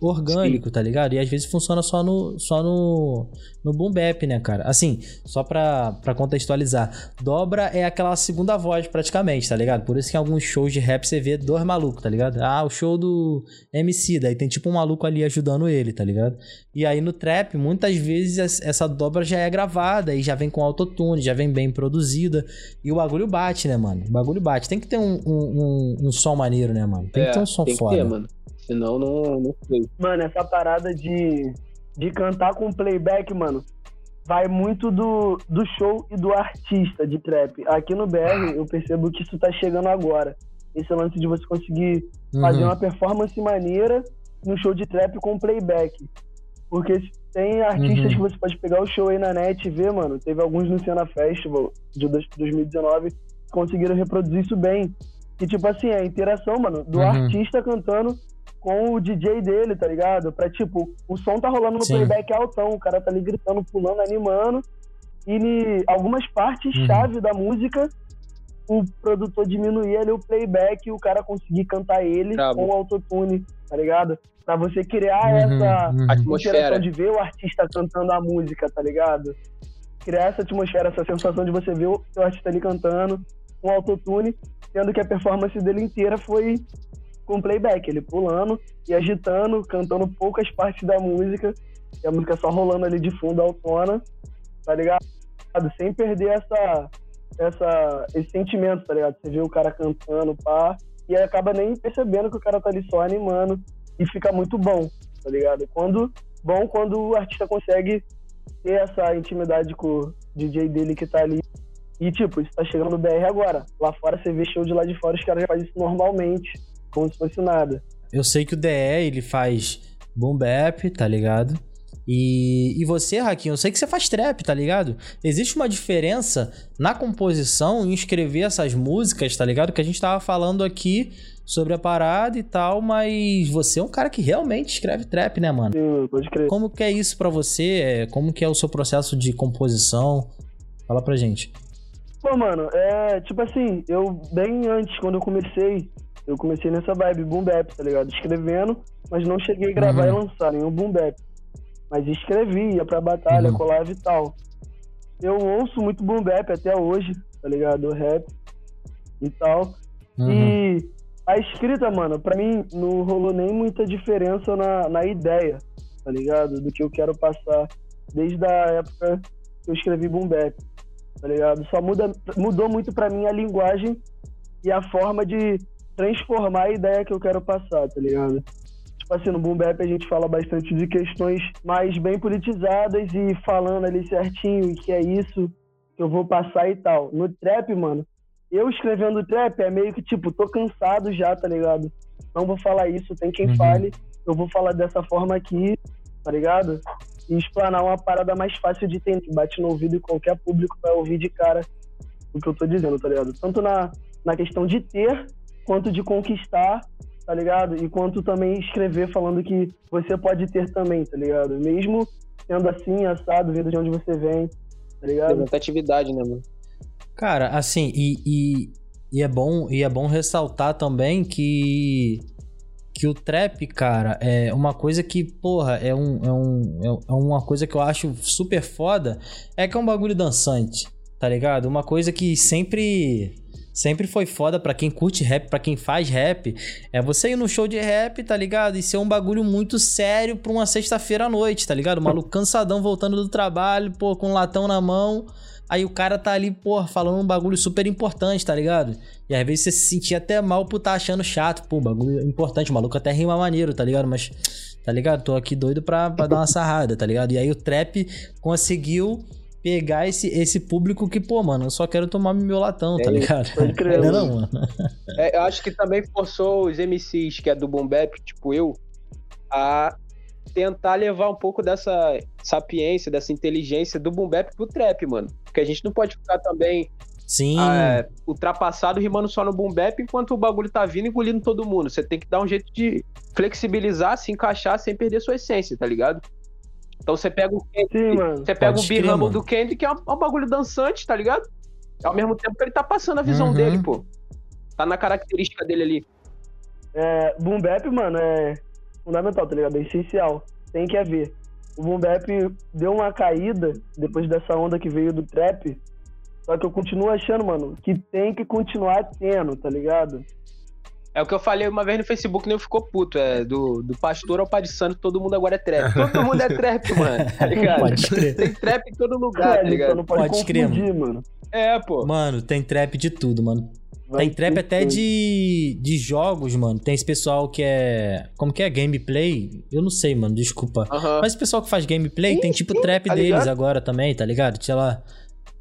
orgânico, tá ligado? E às vezes funciona só no, só no, no boom bap, né, cara? Assim, só pra, pra contextualizar. Dobra é aquela segunda voz, praticamente, tá ligado? Por isso que em alguns shows de rap você vê dois malucos, tá ligado? Ah, o show do MC, daí tem tipo um maluco ali ajudando ele, tá ligado? E aí no trap, muitas vezes es- essa dobra já é gravada e já vem com autotune, já vem bem produzida. E o bagulho bate, né, mano? O bagulho bate. Tem que ter um, um, um, um som maneiro, né, mano? Tem que ter um som É, tem foda. que ter, mano. Senão não, não sei. Mano, essa parada de, de cantar com playback, mano, vai muito do, do show e do artista de trap. Aqui no BR, eu percebo que isso tá chegando agora. Esse lance de você conseguir fazer Uhum. uma performance maneira no show de trap com playback. Porque tem artistas Uhum. que você pode pegar o show aí na net e ver, mano. Teve alguns no Cena Festival de dois- 2019 que conseguiram reproduzir isso bem. E tipo assim, é a interação, mano, do Uhum. artista cantando com o DJ dele, tá ligado? Pra, tipo, o som tá rolando no Sim. playback altão, o cara tá ali gritando, pulando, animando. E em algumas partes Uhum. chave da música, o produtor diminuía ali o playback e o cara conseguir cantar ele com o autotune, tá ligado? Pra você criar Uhum, essa uhum. Atmosfera. interação de ver o artista cantando a música, tá ligado? Criar essa atmosfera, essa sensação de você ver o seu artista ali cantando com autotune, sendo que a performance dele inteira foi com playback, ele pulando e agitando, cantando poucas partes da música, e a música só rolando ali de fundo autona, tá ligado? Sem perder essa, essa, esse sentimento, tá ligado? Você vê o cara cantando, pá, e acaba nem percebendo que o cara tá ali só animando e fica muito bom, tá ligado? Quando, bom quando o artista consegue ter essa intimidade com o DJ dele que tá ali. E, tipo, isso tá chegando no BR agora. Lá fora você vê show de lá de fora, os caras já fazem isso normalmente, como se fosse nada. Eu sei que o DE, ele faz boom bap, tá ligado? E, e você, Raquinho, eu sei que você faz trap, tá ligado? Existe uma diferença na composição em escrever essas músicas, tá ligado? Que a gente tava falando aqui sobre a parada e tal, mas você é um cara que realmente escreve trap, né, mano? Sim, pode crer. Como que é isso pra você? É, Como que é o seu processo de composição? Fala pra gente. Pô, mano, é tipo assim, eu bem antes, quando eu comecei, eu comecei nessa vibe boom bap, tá ligado? Escrevendo, mas não cheguei a gravar Uhum. e lançar nenhum boom bap. Mas escrevi, ia pra batalha, Uhum. colava e tal. Eu ouço muito boom bap até hoje, tá ligado? O rap e tal. Uhum. E a escrita, mano, pra mim não rolou nem muita diferença na, na ideia, tá ligado? Do que eu quero passar desde a época que eu escrevi Boom Bap, tá ligado? Só muda, mudou muito pra mim a linguagem e a forma de transformar a ideia que eu quero passar, tá ligado? Tipo assim, no Boom Bap a gente fala bastante de questões mais bem politizadas e falando ali certinho que é isso que eu vou passar e tal. No trap, mano, eu escrevendo trap é meio que tipo, tô cansado já, tá ligado? Não vou falar isso, tem quem Uhum. fale, eu vou falar dessa forma aqui, tá ligado? E explanar uma parada mais fácil de entender, que bate no ouvido e qualquer público vai ouvir de cara o que eu tô dizendo, tá ligado? Tanto na, na questão de ter, quanto de conquistar, tá ligado? E quanto também escrever falando que você pode ter também, tá ligado? Mesmo sendo assim, assado, vindo de onde você vem, tá ligado? Representatividade, né, mano? Cara, assim, e, e, e é bom e é bom ressaltar também que que o trap, cara, é uma coisa que, porra, é, um, é, um, é uma coisa que eu acho super foda, é que é um bagulho dançante, tá ligado? Uma coisa que sempre sempre foi foda pra quem curte rap, pra quem faz rap, é você ir no show de rap, tá ligado? E ser um bagulho muito sério pra uma sexta-feira à noite, tá ligado? O maluco cansadão voltando do trabalho, pô, com um latão na mão, Aí o cara tá ali, pô, falando um bagulho super importante, tá ligado? E às vezes você se sentia até mal por tá achando chato. Pô, bagulho importante, o maluco até rima maneiro, tá ligado? Mas, tá ligado? Tô aqui doido pra, pra dar uma sarrada, tá ligado? E aí o trap conseguiu pegar esse, esse público que, pô, mano, eu só quero tomar meu latão, tá É, ligado? pode crer, Não, é não, mano. É, eu acho que também forçou os MCs, que é do Boom Bap, tipo eu, a tentar levar um pouco dessa sapiência, dessa inteligência do Boom Bap pro trap, mano. Porque a gente não pode ficar também Sim. ah, ultrapassado rimando só no Boom Bap enquanto o bagulho tá vindo e engolindo todo mundo. Você tem que dar um jeito de flexibilizar, se encaixar sem perder sua essência, tá ligado? Então você pega o Kendrick, Sim, mano. você pega Pode o mano. do Kendrick, que é um, é um bagulho dançante, tá ligado? Ao mesmo tempo que ele tá passando a visão Uhum. dele, pô. Tá na característica dele ali. É, boom bap, mano, é fundamental, tá ligado? É essencial. Tem que haver. O boom bap deu uma caída depois dessa onda que veio do trap. Só que eu continuo achando, mano, que tem que continuar tendo, tá ligado? É o que eu falei uma vez no Facebook, nem ficou puto. É do, do pastor ao pai de santo, todo mundo agora é trap. Todo mundo é trap, mano. Tá ligado? Pode crer. Tem trap em todo lugar, tá Velho, só ligado? não pode, Pode crer, mano. É, pô. Mano, tem trap de tudo, mano. Vai Tem trap até de, de jogos, mano. Tem esse pessoal que é. Como que é? Gameplay? Eu não sei, mano, desculpa. Aham. Mas o pessoal que faz gameplay Sim, tem tipo sim, trap tá deles ligado? agora também, tá ligado? Sei lá.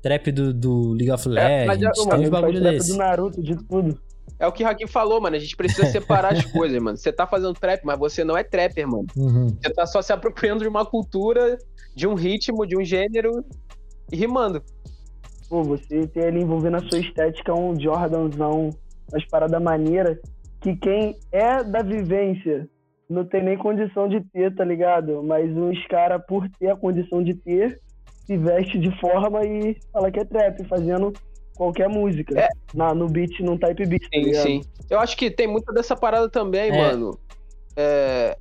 Trap do, do League of É, mas é- Legends. mano, tem uns bagulho trap desse. do Naruto, de tudo. É o que o Hakim falou, mano. A gente precisa separar as coisas, mano. Você tá fazendo trap, mas você não é trapper, mano. Uhum. Você tá só se apropriando de uma cultura, de um ritmo, de um gênero e rimando. Pô, você tem ali envolvendo a sua estética um Jordanzão, umas paradas maneiras, que quem é da vivência não tem nem condição de ter, tá ligado? Mas uns caras, por ter a condição de ter, se veste de forma e fala que é trap, fazendo qualquer música. É. Na, no beat, num type beat, tá Sim, ligado? sim. Eu acho que tem muita dessa parada também, É. mano. É,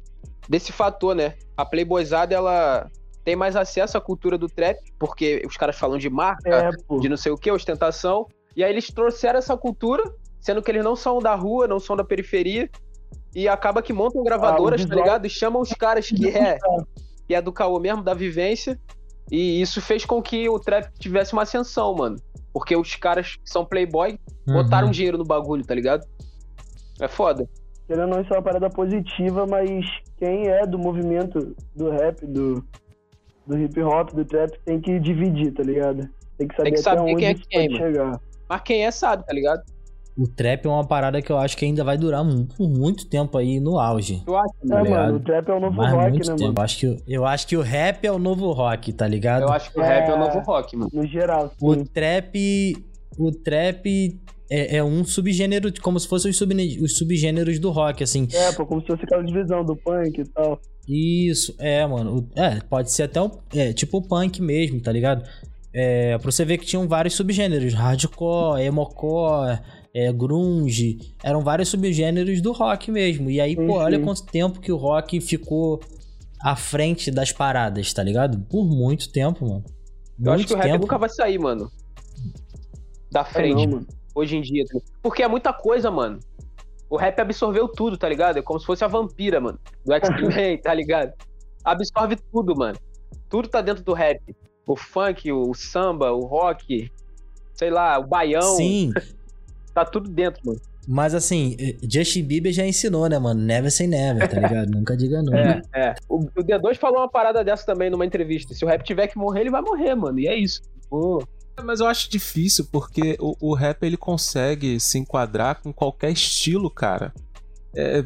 desse fator, né? A Playboyzada, ela tem mais acesso à cultura do trap, porque os caras falam de marca, É, de não sei o que, ostentação. E aí eles trouxeram essa cultura, sendo que eles não são da rua, não são da periferia. E acaba que montam gravadoras, Ah, tá ligado? E chamam os caras que é, que é do caô mesmo, da vivência. E isso fez com que o trap tivesse uma ascensão, mano. Porque os caras que são playboy Uhum. botaram dinheiro no bagulho, tá ligado? É foda. Querendo ou não, isso é uma parada positiva, mas quem é do movimento do rap, do, do hip hop, do trap, tem que dividir, tá ligado? Tem que saber, que saber até onde quem é quem, pode mano. chegar. Mas quem é sabe, tá ligado? O trap é uma parada que eu acho que ainda vai durar por muito tempo aí no auge. Eu acho, É, Tá ligado? mano, o trap é o novo Mas rock, muito né, tempo. mano? Eu acho, que, o- eu acho que o rap é o novo rock, tá ligado? eu acho que o É. rap é o novo rock, mano. No geral, O sim. trap. O trap é, é um subgênero, como se fossem os, sub- os subgêneros do rock, assim. É, pô, como se fosse aquela divisão do punk e tal. Isso, é, mano. É, pode ser até um. É, tipo o punk mesmo, tá ligado? É, pra você ver que tinham vários subgêneros: hardcore, emocore, é, grunge. Eram vários subgêneros do rock mesmo. E aí, Sim, pô, olha sim. quanto tempo que o rock ficou à frente das paradas, tá ligado? Por muito tempo, mano. Eu acho Muito que o rap tempo. nunca vai sair, mano. Da É, frente, não, mano. Hoje em dia. tá? Porque é muita coisa, mano. O rap absorveu tudo, tá ligado? É como se fosse a vampira, mano. Do X-Men, tá ligado? Absorve tudo, mano. Tudo tá dentro do rap. O funk, o samba, o rock, sei lá, o baião. Sim, Tá tudo dentro, mano. mas assim, eh, Justin Bieber já ensinou, né, mano? Never say never, tá ligado? Nunca diga nunca. É, é. O, o D2 falou uma parada dessa também numa entrevista. Se o rap tiver que morrer, ele vai morrer, mano. E é isso. Pô, Mas eu acho difícil porque o, o rap ele consegue se enquadrar com qualquer estilo, cara. É,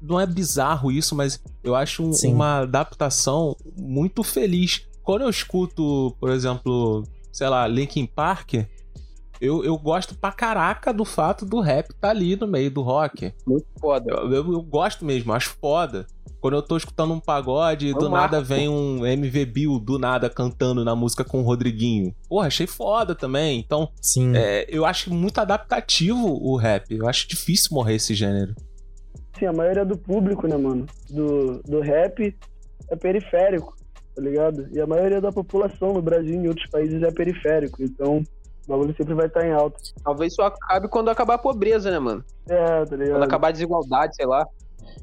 não é bizarro isso, mas eu acho um- uma adaptação muito feliz. Quando eu escuto, por exemplo, sei lá, Linkin Park, eu, eu gosto pra caraca do fato do rap tá ali no meio do rock. muito foda. Eu, eu- eu gosto mesmo, acho foda. Quando eu tô escutando um pagode, É um do nada marco. vem um MV Bill do nada cantando na música com o Rodriguinho. Porra, achei foda também. Então, Sim. é, eu acho muito adaptativo o rap. Eu acho difícil morrer esse gênero. Sim, a maioria do público, né, mano, do, do rap é periférico, tá ligado? E a maioria da população no Brasil e em outros países é periférico. Então, o bagulho sempre vai estar em alta. Talvez isso acabe quando acabar a pobreza, né, mano? É, tá ligado? Quando acabar a desigualdade, sei lá.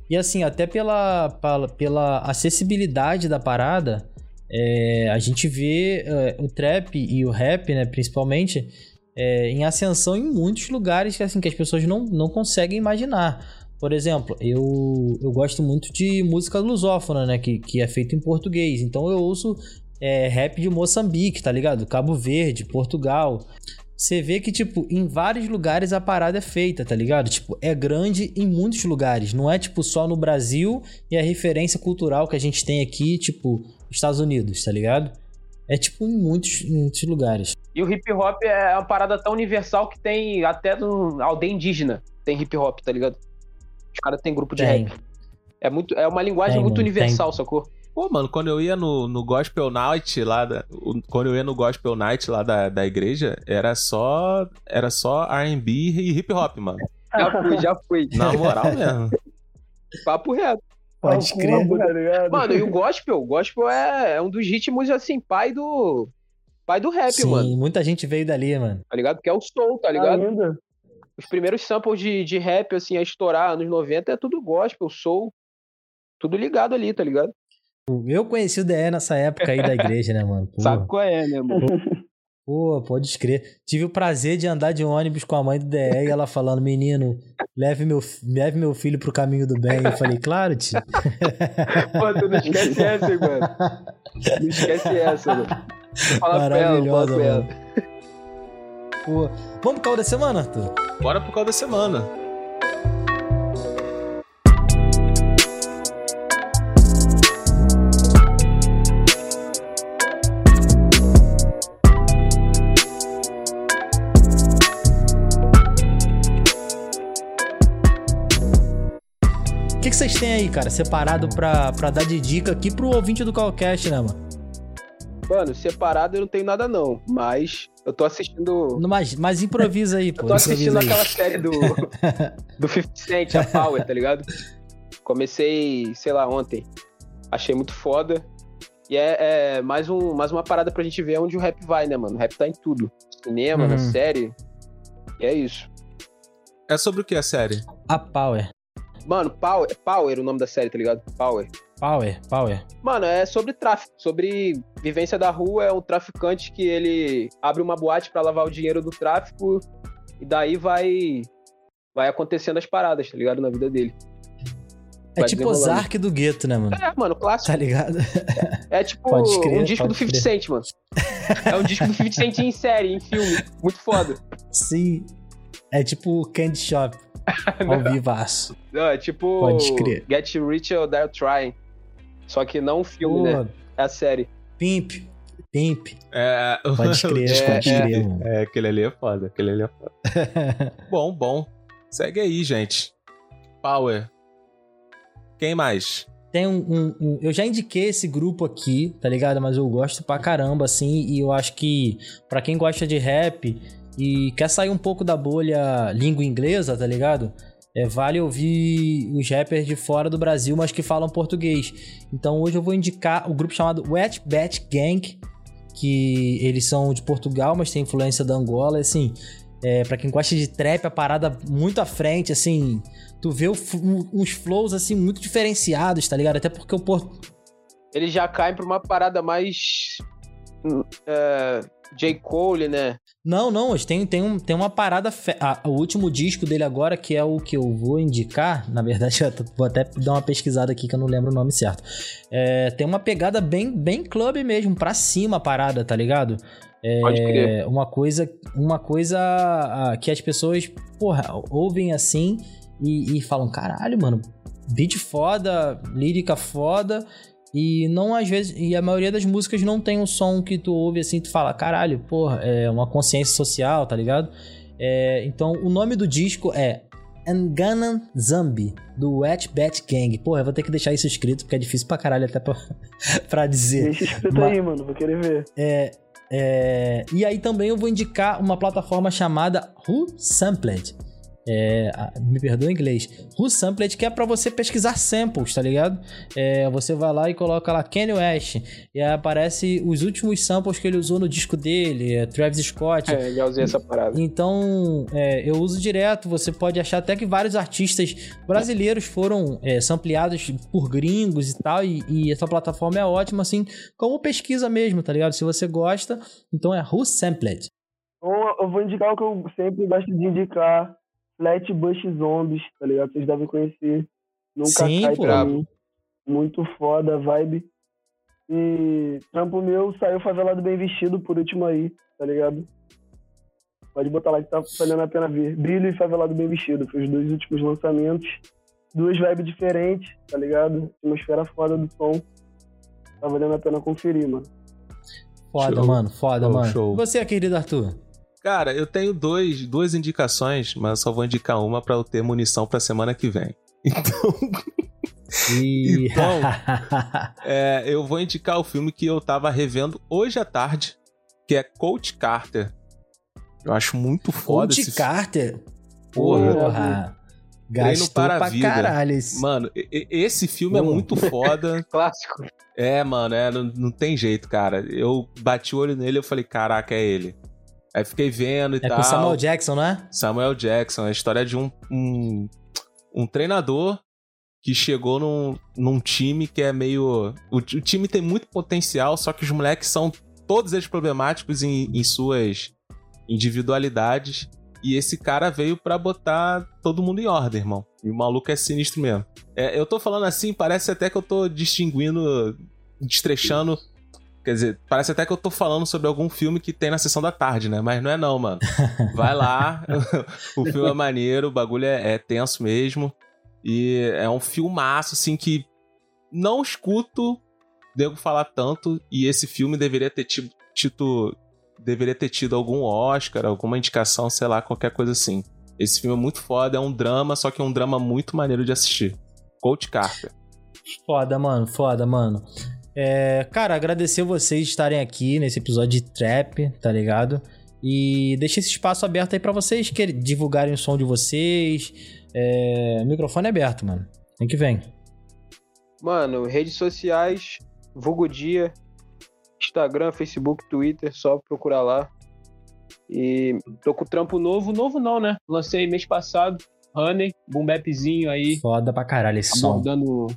E assim, até pela, pela, pela acessibilidade da parada, é, a gente vê é, o trap e o rap, né, principalmente, é, em ascensão em muitos lugares que, assim, que as pessoas não, não conseguem imaginar. Por exemplo, eu, eu gosto muito de música lusófona, né, que, que é feita em português. Então eu ouço é, rap de Moçambique, tá ligado? Cabo Verde, Portugal. Você vê que, tipo, em vários lugares a parada é feita, tá ligado? Tipo, é grande em muitos lugares. Não é, tipo, só no Brasil e a referência cultural que a gente tem aqui, tipo, Estados Unidos, tá ligado? É, tipo, em muitos, em muitos lugares. E o hip hop é uma parada tão universal que tem até no aldeia indígena tem hip hop, tá ligado? Os caras têm grupo de Tem. rap. É, muito, é uma linguagem Tem, muito mano, universal, sacou? Pô, mano, quando eu ia no, no Gospel Night lá da, quando eu ia no Gospel Night lá da, da igreja, era só era só R&B e hip hop, mano. Já fui, já fui. Na moral mesmo. Papo reto. Pode combo, tá ligado? Mano, e o gospel? O gospel é, é um dos ritmos, assim, pai do. Pai do rap, Sim, mano. muita gente veio dali, mano. Tá ligado? Que é o soul, tá ligado? Ainda? Os primeiros samples de, de rap, assim, a estourar anos 90 é tudo gospel, soul. Tudo ligado ali, tá ligado? Eu conheci o DE nessa época aí da igreja, né, mano? Pô, Sabe qual é, né, mano? Pô, pode escrever. Tive o prazer de andar de ônibus com a mãe do DE e ela falando, menino, leve meu, leve meu filho pro caminho do bem. Eu falei, claro, tio. Pô, tu não esquece essa, hein, mano. Não esquece essa, mano. Fala pra ela, fala Maravilhosa, pra ela. mano. Pô, vamos pro caô da semana, Arthur? Bora por causa da semana. Têm aí, cara, separado pra, pra dar de dica aqui pro ouvinte do Calcast, né, mano? Mano, separado eu não tenho nada não, mas eu tô assistindo... Mas, mas improvisa aí, pô. Eu tô assistindo aí. aquela série do, do 50 Cent, a Power, tá ligado? Comecei, sei lá, ontem. Achei muito foda. E é, é mais, um, mais uma parada pra gente ver onde o rap vai, né, mano? O rap tá em tudo. Cinema, na Uhum. série. E é isso. É sobre o que a série? A Power. Mano, Power, Power o nome da série, tá ligado? Power. Power, Power. Mano, é sobre tráfico, sobre vivência da rua. É um traficante que ele abre uma boate pra lavar o dinheiro do tráfico e daí vai vai acontecendo as paradas, tá ligado? Na vida dele. É Vai tipo desenrolando. Ozark do gueto, né, mano? É, mano, clássico. Tá ligado? É tipo Pode crer, um disco do 50 crer. Cent, mano. É um disco do 50 Cent em série, em filme. Muito foda. Sim. É tipo Candy Shop. Ao vivaço. Não, é tipo Pode crer. Get Rich or Die Trying. Só que não um filme, né? Pô, É a série. Pimp. Pimp. É. Pode crer, É, pode é, crer, mano. É, aquele ali é foda, aquele ali é foda. bom, bom. Segue aí, gente. Power. Quem mais? Tem um, um- um- Eu já indiquei esse grupo aqui, tá ligado? Mas eu gosto pra caramba, assim. E eu acho que pra quem gosta de rap e quer sair um pouco da bolha língua inglesa, tá ligado? É, vale ouvir os rappers de fora do Brasil, mas que falam português. Então hoje eu vou indicar o grupo chamado Wet Bat Gang, que eles são de Portugal, mas tem influência da Angola. Assim, é, para quem gosta de trap, a parada muito à frente, assim. Tu vê o uns flows, assim, muito diferenciados, tá ligado? Até porque o Porto. Eles já caem pra uma parada mais. hum, é, J. Cole, né? Não, não, tem, tem, um, tem uma parada. fe- ah, o último disco dele agora, que é o que eu vou indicar, na verdade, eu vou até dar uma pesquisada aqui que eu não lembro o nome certo. É, tem uma pegada bem, bem clube mesmo, pra cima a parada, tá ligado? É, Pode crer. Uma coisa, uma coisa que as pessoas, porra, ouvem assim e, e falam: caralho, mano, beat foda, lírica foda. E não às vezes. E a maioria das músicas não tem um som que tu ouve assim, tu fala, caralho, porra, é uma consciência social, tá ligado? É, então o nome do disco é Nganan Zambi, do Wet Bat Gang. Porra, eu vou ter que deixar isso escrito, porque é difícil pra caralho até pra, pra dizer. Deixa escrito Ma- aí, mano. Vou querer ver. É, é, e aí também eu vou indicar uma plataforma chamada Who Sampled. É, me perdoa o inglês. Who Sampled, que é pra você pesquisar samples, tá ligado? É, você vai lá e coloca lá Kanye West. E aí aparece os últimos samples que ele usou no disco dele, é, Travis Scott. É, já usei essa parada. Então, é, eu uso direto. Você pode achar até que vários artistas brasileiros foram é, sampleados por gringos e tal. E, e essa plataforma é ótima, assim, como pesquisa mesmo, tá ligado? Se você gosta, então é Who Sampled. Então, eu vou indicar o que eu sempre gosto de indicar. Flatbush Zombies, tá ligado? Vocês devem conhecer. Nunca Sim, cai pô. pra mim. Muito foda a vibe. E trampo meu saiu Favelado Bem Vestido por último aí, tá ligado? Pode botar lá que tá valendo a pena ver. Brilho e Favelado Bem Vestido. Foi os dois últimos lançamentos. Duas vibes diferentes, tá ligado? Atmosfera foda do som. Tá valendo a pena conferir, mano. Foda, Show. mano, foda, Show, mano. show. Você, querido Arthur? Cara, eu tenho dois, duas indicações, mas eu só vou indicar uma pra eu ter munição pra semana que vem. Então. Então, é, eu vou indicar o filme que eu tava revendo hoje à tarde, que é Coach Carter. Eu acho muito foda Coach esse Carter. Porra. Porra. Gastou para a pra vida. caralho esse. Mano, esse filme é Porra. muito foda. Clássico. É, mano, é, não, não tem jeito, cara. Eu bati o olho nele e eu falei, caraca, é ele. Aí fiquei vendo e É tal. com Samuel Jackson, não é? Samuel Jackson, a história de um, um, um treinador que chegou num, num time que é meio. O, o time tem muito potencial, só que os moleques são todos eles problemáticos em, em suas individualidades. E esse cara veio pra botar todo mundo em ordem, irmão. E o maluco é sinistro mesmo. É, eu tô falando assim, parece até que eu tô distinguindo, destrechando. Quer dizer, parece até que eu tô falando sobre algum filme que tem na sessão da tarde, né? Mas não é não, mano. Vai lá, o filme é maneiro, o bagulho é, é tenso mesmo. E é um filmaço, assim, que não escuto nego falar tanto. E esse filme deveria ter tido, tido- deveria ter tido algum Oscar, alguma indicação, sei lá, qualquer coisa assim. Esse filme é muito foda, é um drama, só que é um drama muito maneiro de assistir. Coach Carter. Foda, mano, foda, mano. É, cara, agradecer vocês estarem aqui nesse episódio de Trap, tá ligado? E deixa esse espaço aberto aí pra vocês que divulgarem o som de vocês. É, microfone é aberto, mano. Vem que vem. Mano, redes sociais, vulgo dia, Instagram, Facebook, Twitter, só procurar lá. E tô com trampo novo, novo não, né? Lancei mês passado, Honey, boom bapzinho aí, Foda pra caralho esse som. abordando,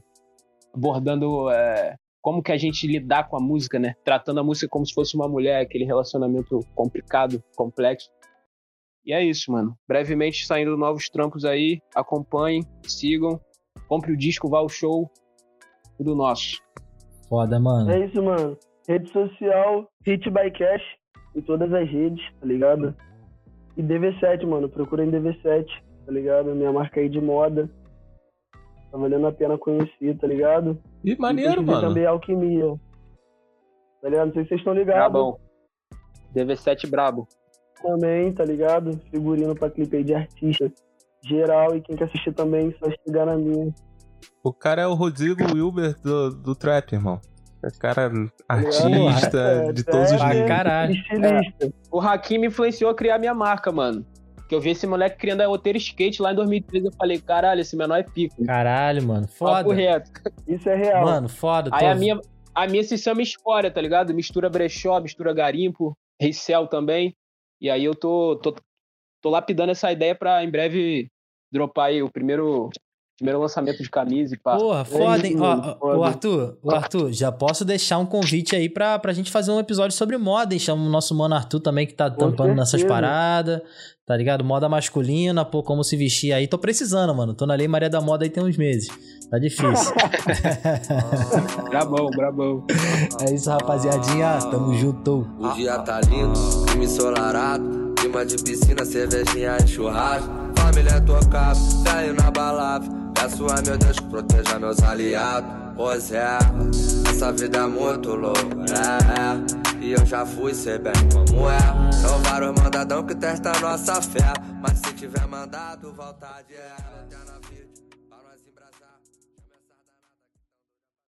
abordando é, como que a gente lidar com a música, né? Tratando a música como se fosse uma mulher, aquele relacionamento complicado, complexo. E é isso, mano. Brevemente saindo novos trampos aí, acompanhem, sigam, compre o disco, vá ao show, tudo nosso. Foda, mano. É isso, mano. Rede social, Hit by Cash, em todas as redes, tá ligado? E DV7, mano. Procurem DV7, tá ligado? Minha marca aí de moda. Tá valendo a pena conhecer, tá ligado? E maneiro, e mano. também Alquimia. Tá ligado? Não sei se vocês estão ligados. Brabão. DV7 brabo. Também, tá ligado? Figurino pra clipe aí de artista. Geral, e quem quer assistir também, só chegar na minha. O cara é o Rodrigo Wilber do, do Trap, irmão. É cara artista É, de todos os trap, níveis. caralho. Estilista. O Hakim me influenciou a criar minha marca, mano. Que eu vi esse moleque criando a roteiro skate lá em 2013. Eu falei, caralho, esse menor é pico. Caralho, mano. Foda. reto. Isso é real. Mano, foda. Aí tô- a minha, a minha se chama Escória, tá ligado? Mistura brechó, mistura garimpo, resell também. E aí eu tô, tô, tô lapidando essa ideia pra em breve dropar aí o primeiro, primeiro lançamento de camisa e pá. Porra, foda, hein? Ó, foda. o Arthur, o Arthur, já posso deixar um convite aí pra, pra gente fazer um episódio sobre moda, hein? Chama o nosso mano Arthur também, que tá tampando nessas certeza. paradas, tá ligado? Moda masculina, pô, como se vestir aí. Tô precisando, mano. Tô na Lei Maria da Moda aí tem uns meses. Tá difícil. Brabão, brabão. é isso, rapaziadinha. Tamo junto. O dia tá lindo, clima ensolarado. Clima de piscina, cervejinha e churrasco. Família tocada, velho na balada. Peço a meu Deus que proteja meus aliados. Pois é, essa vida é muito louca, é, é. E eu já fui, sei bem como é. São vários mandadão que testam nossa fé. Mas se tiver mandado, vontade é.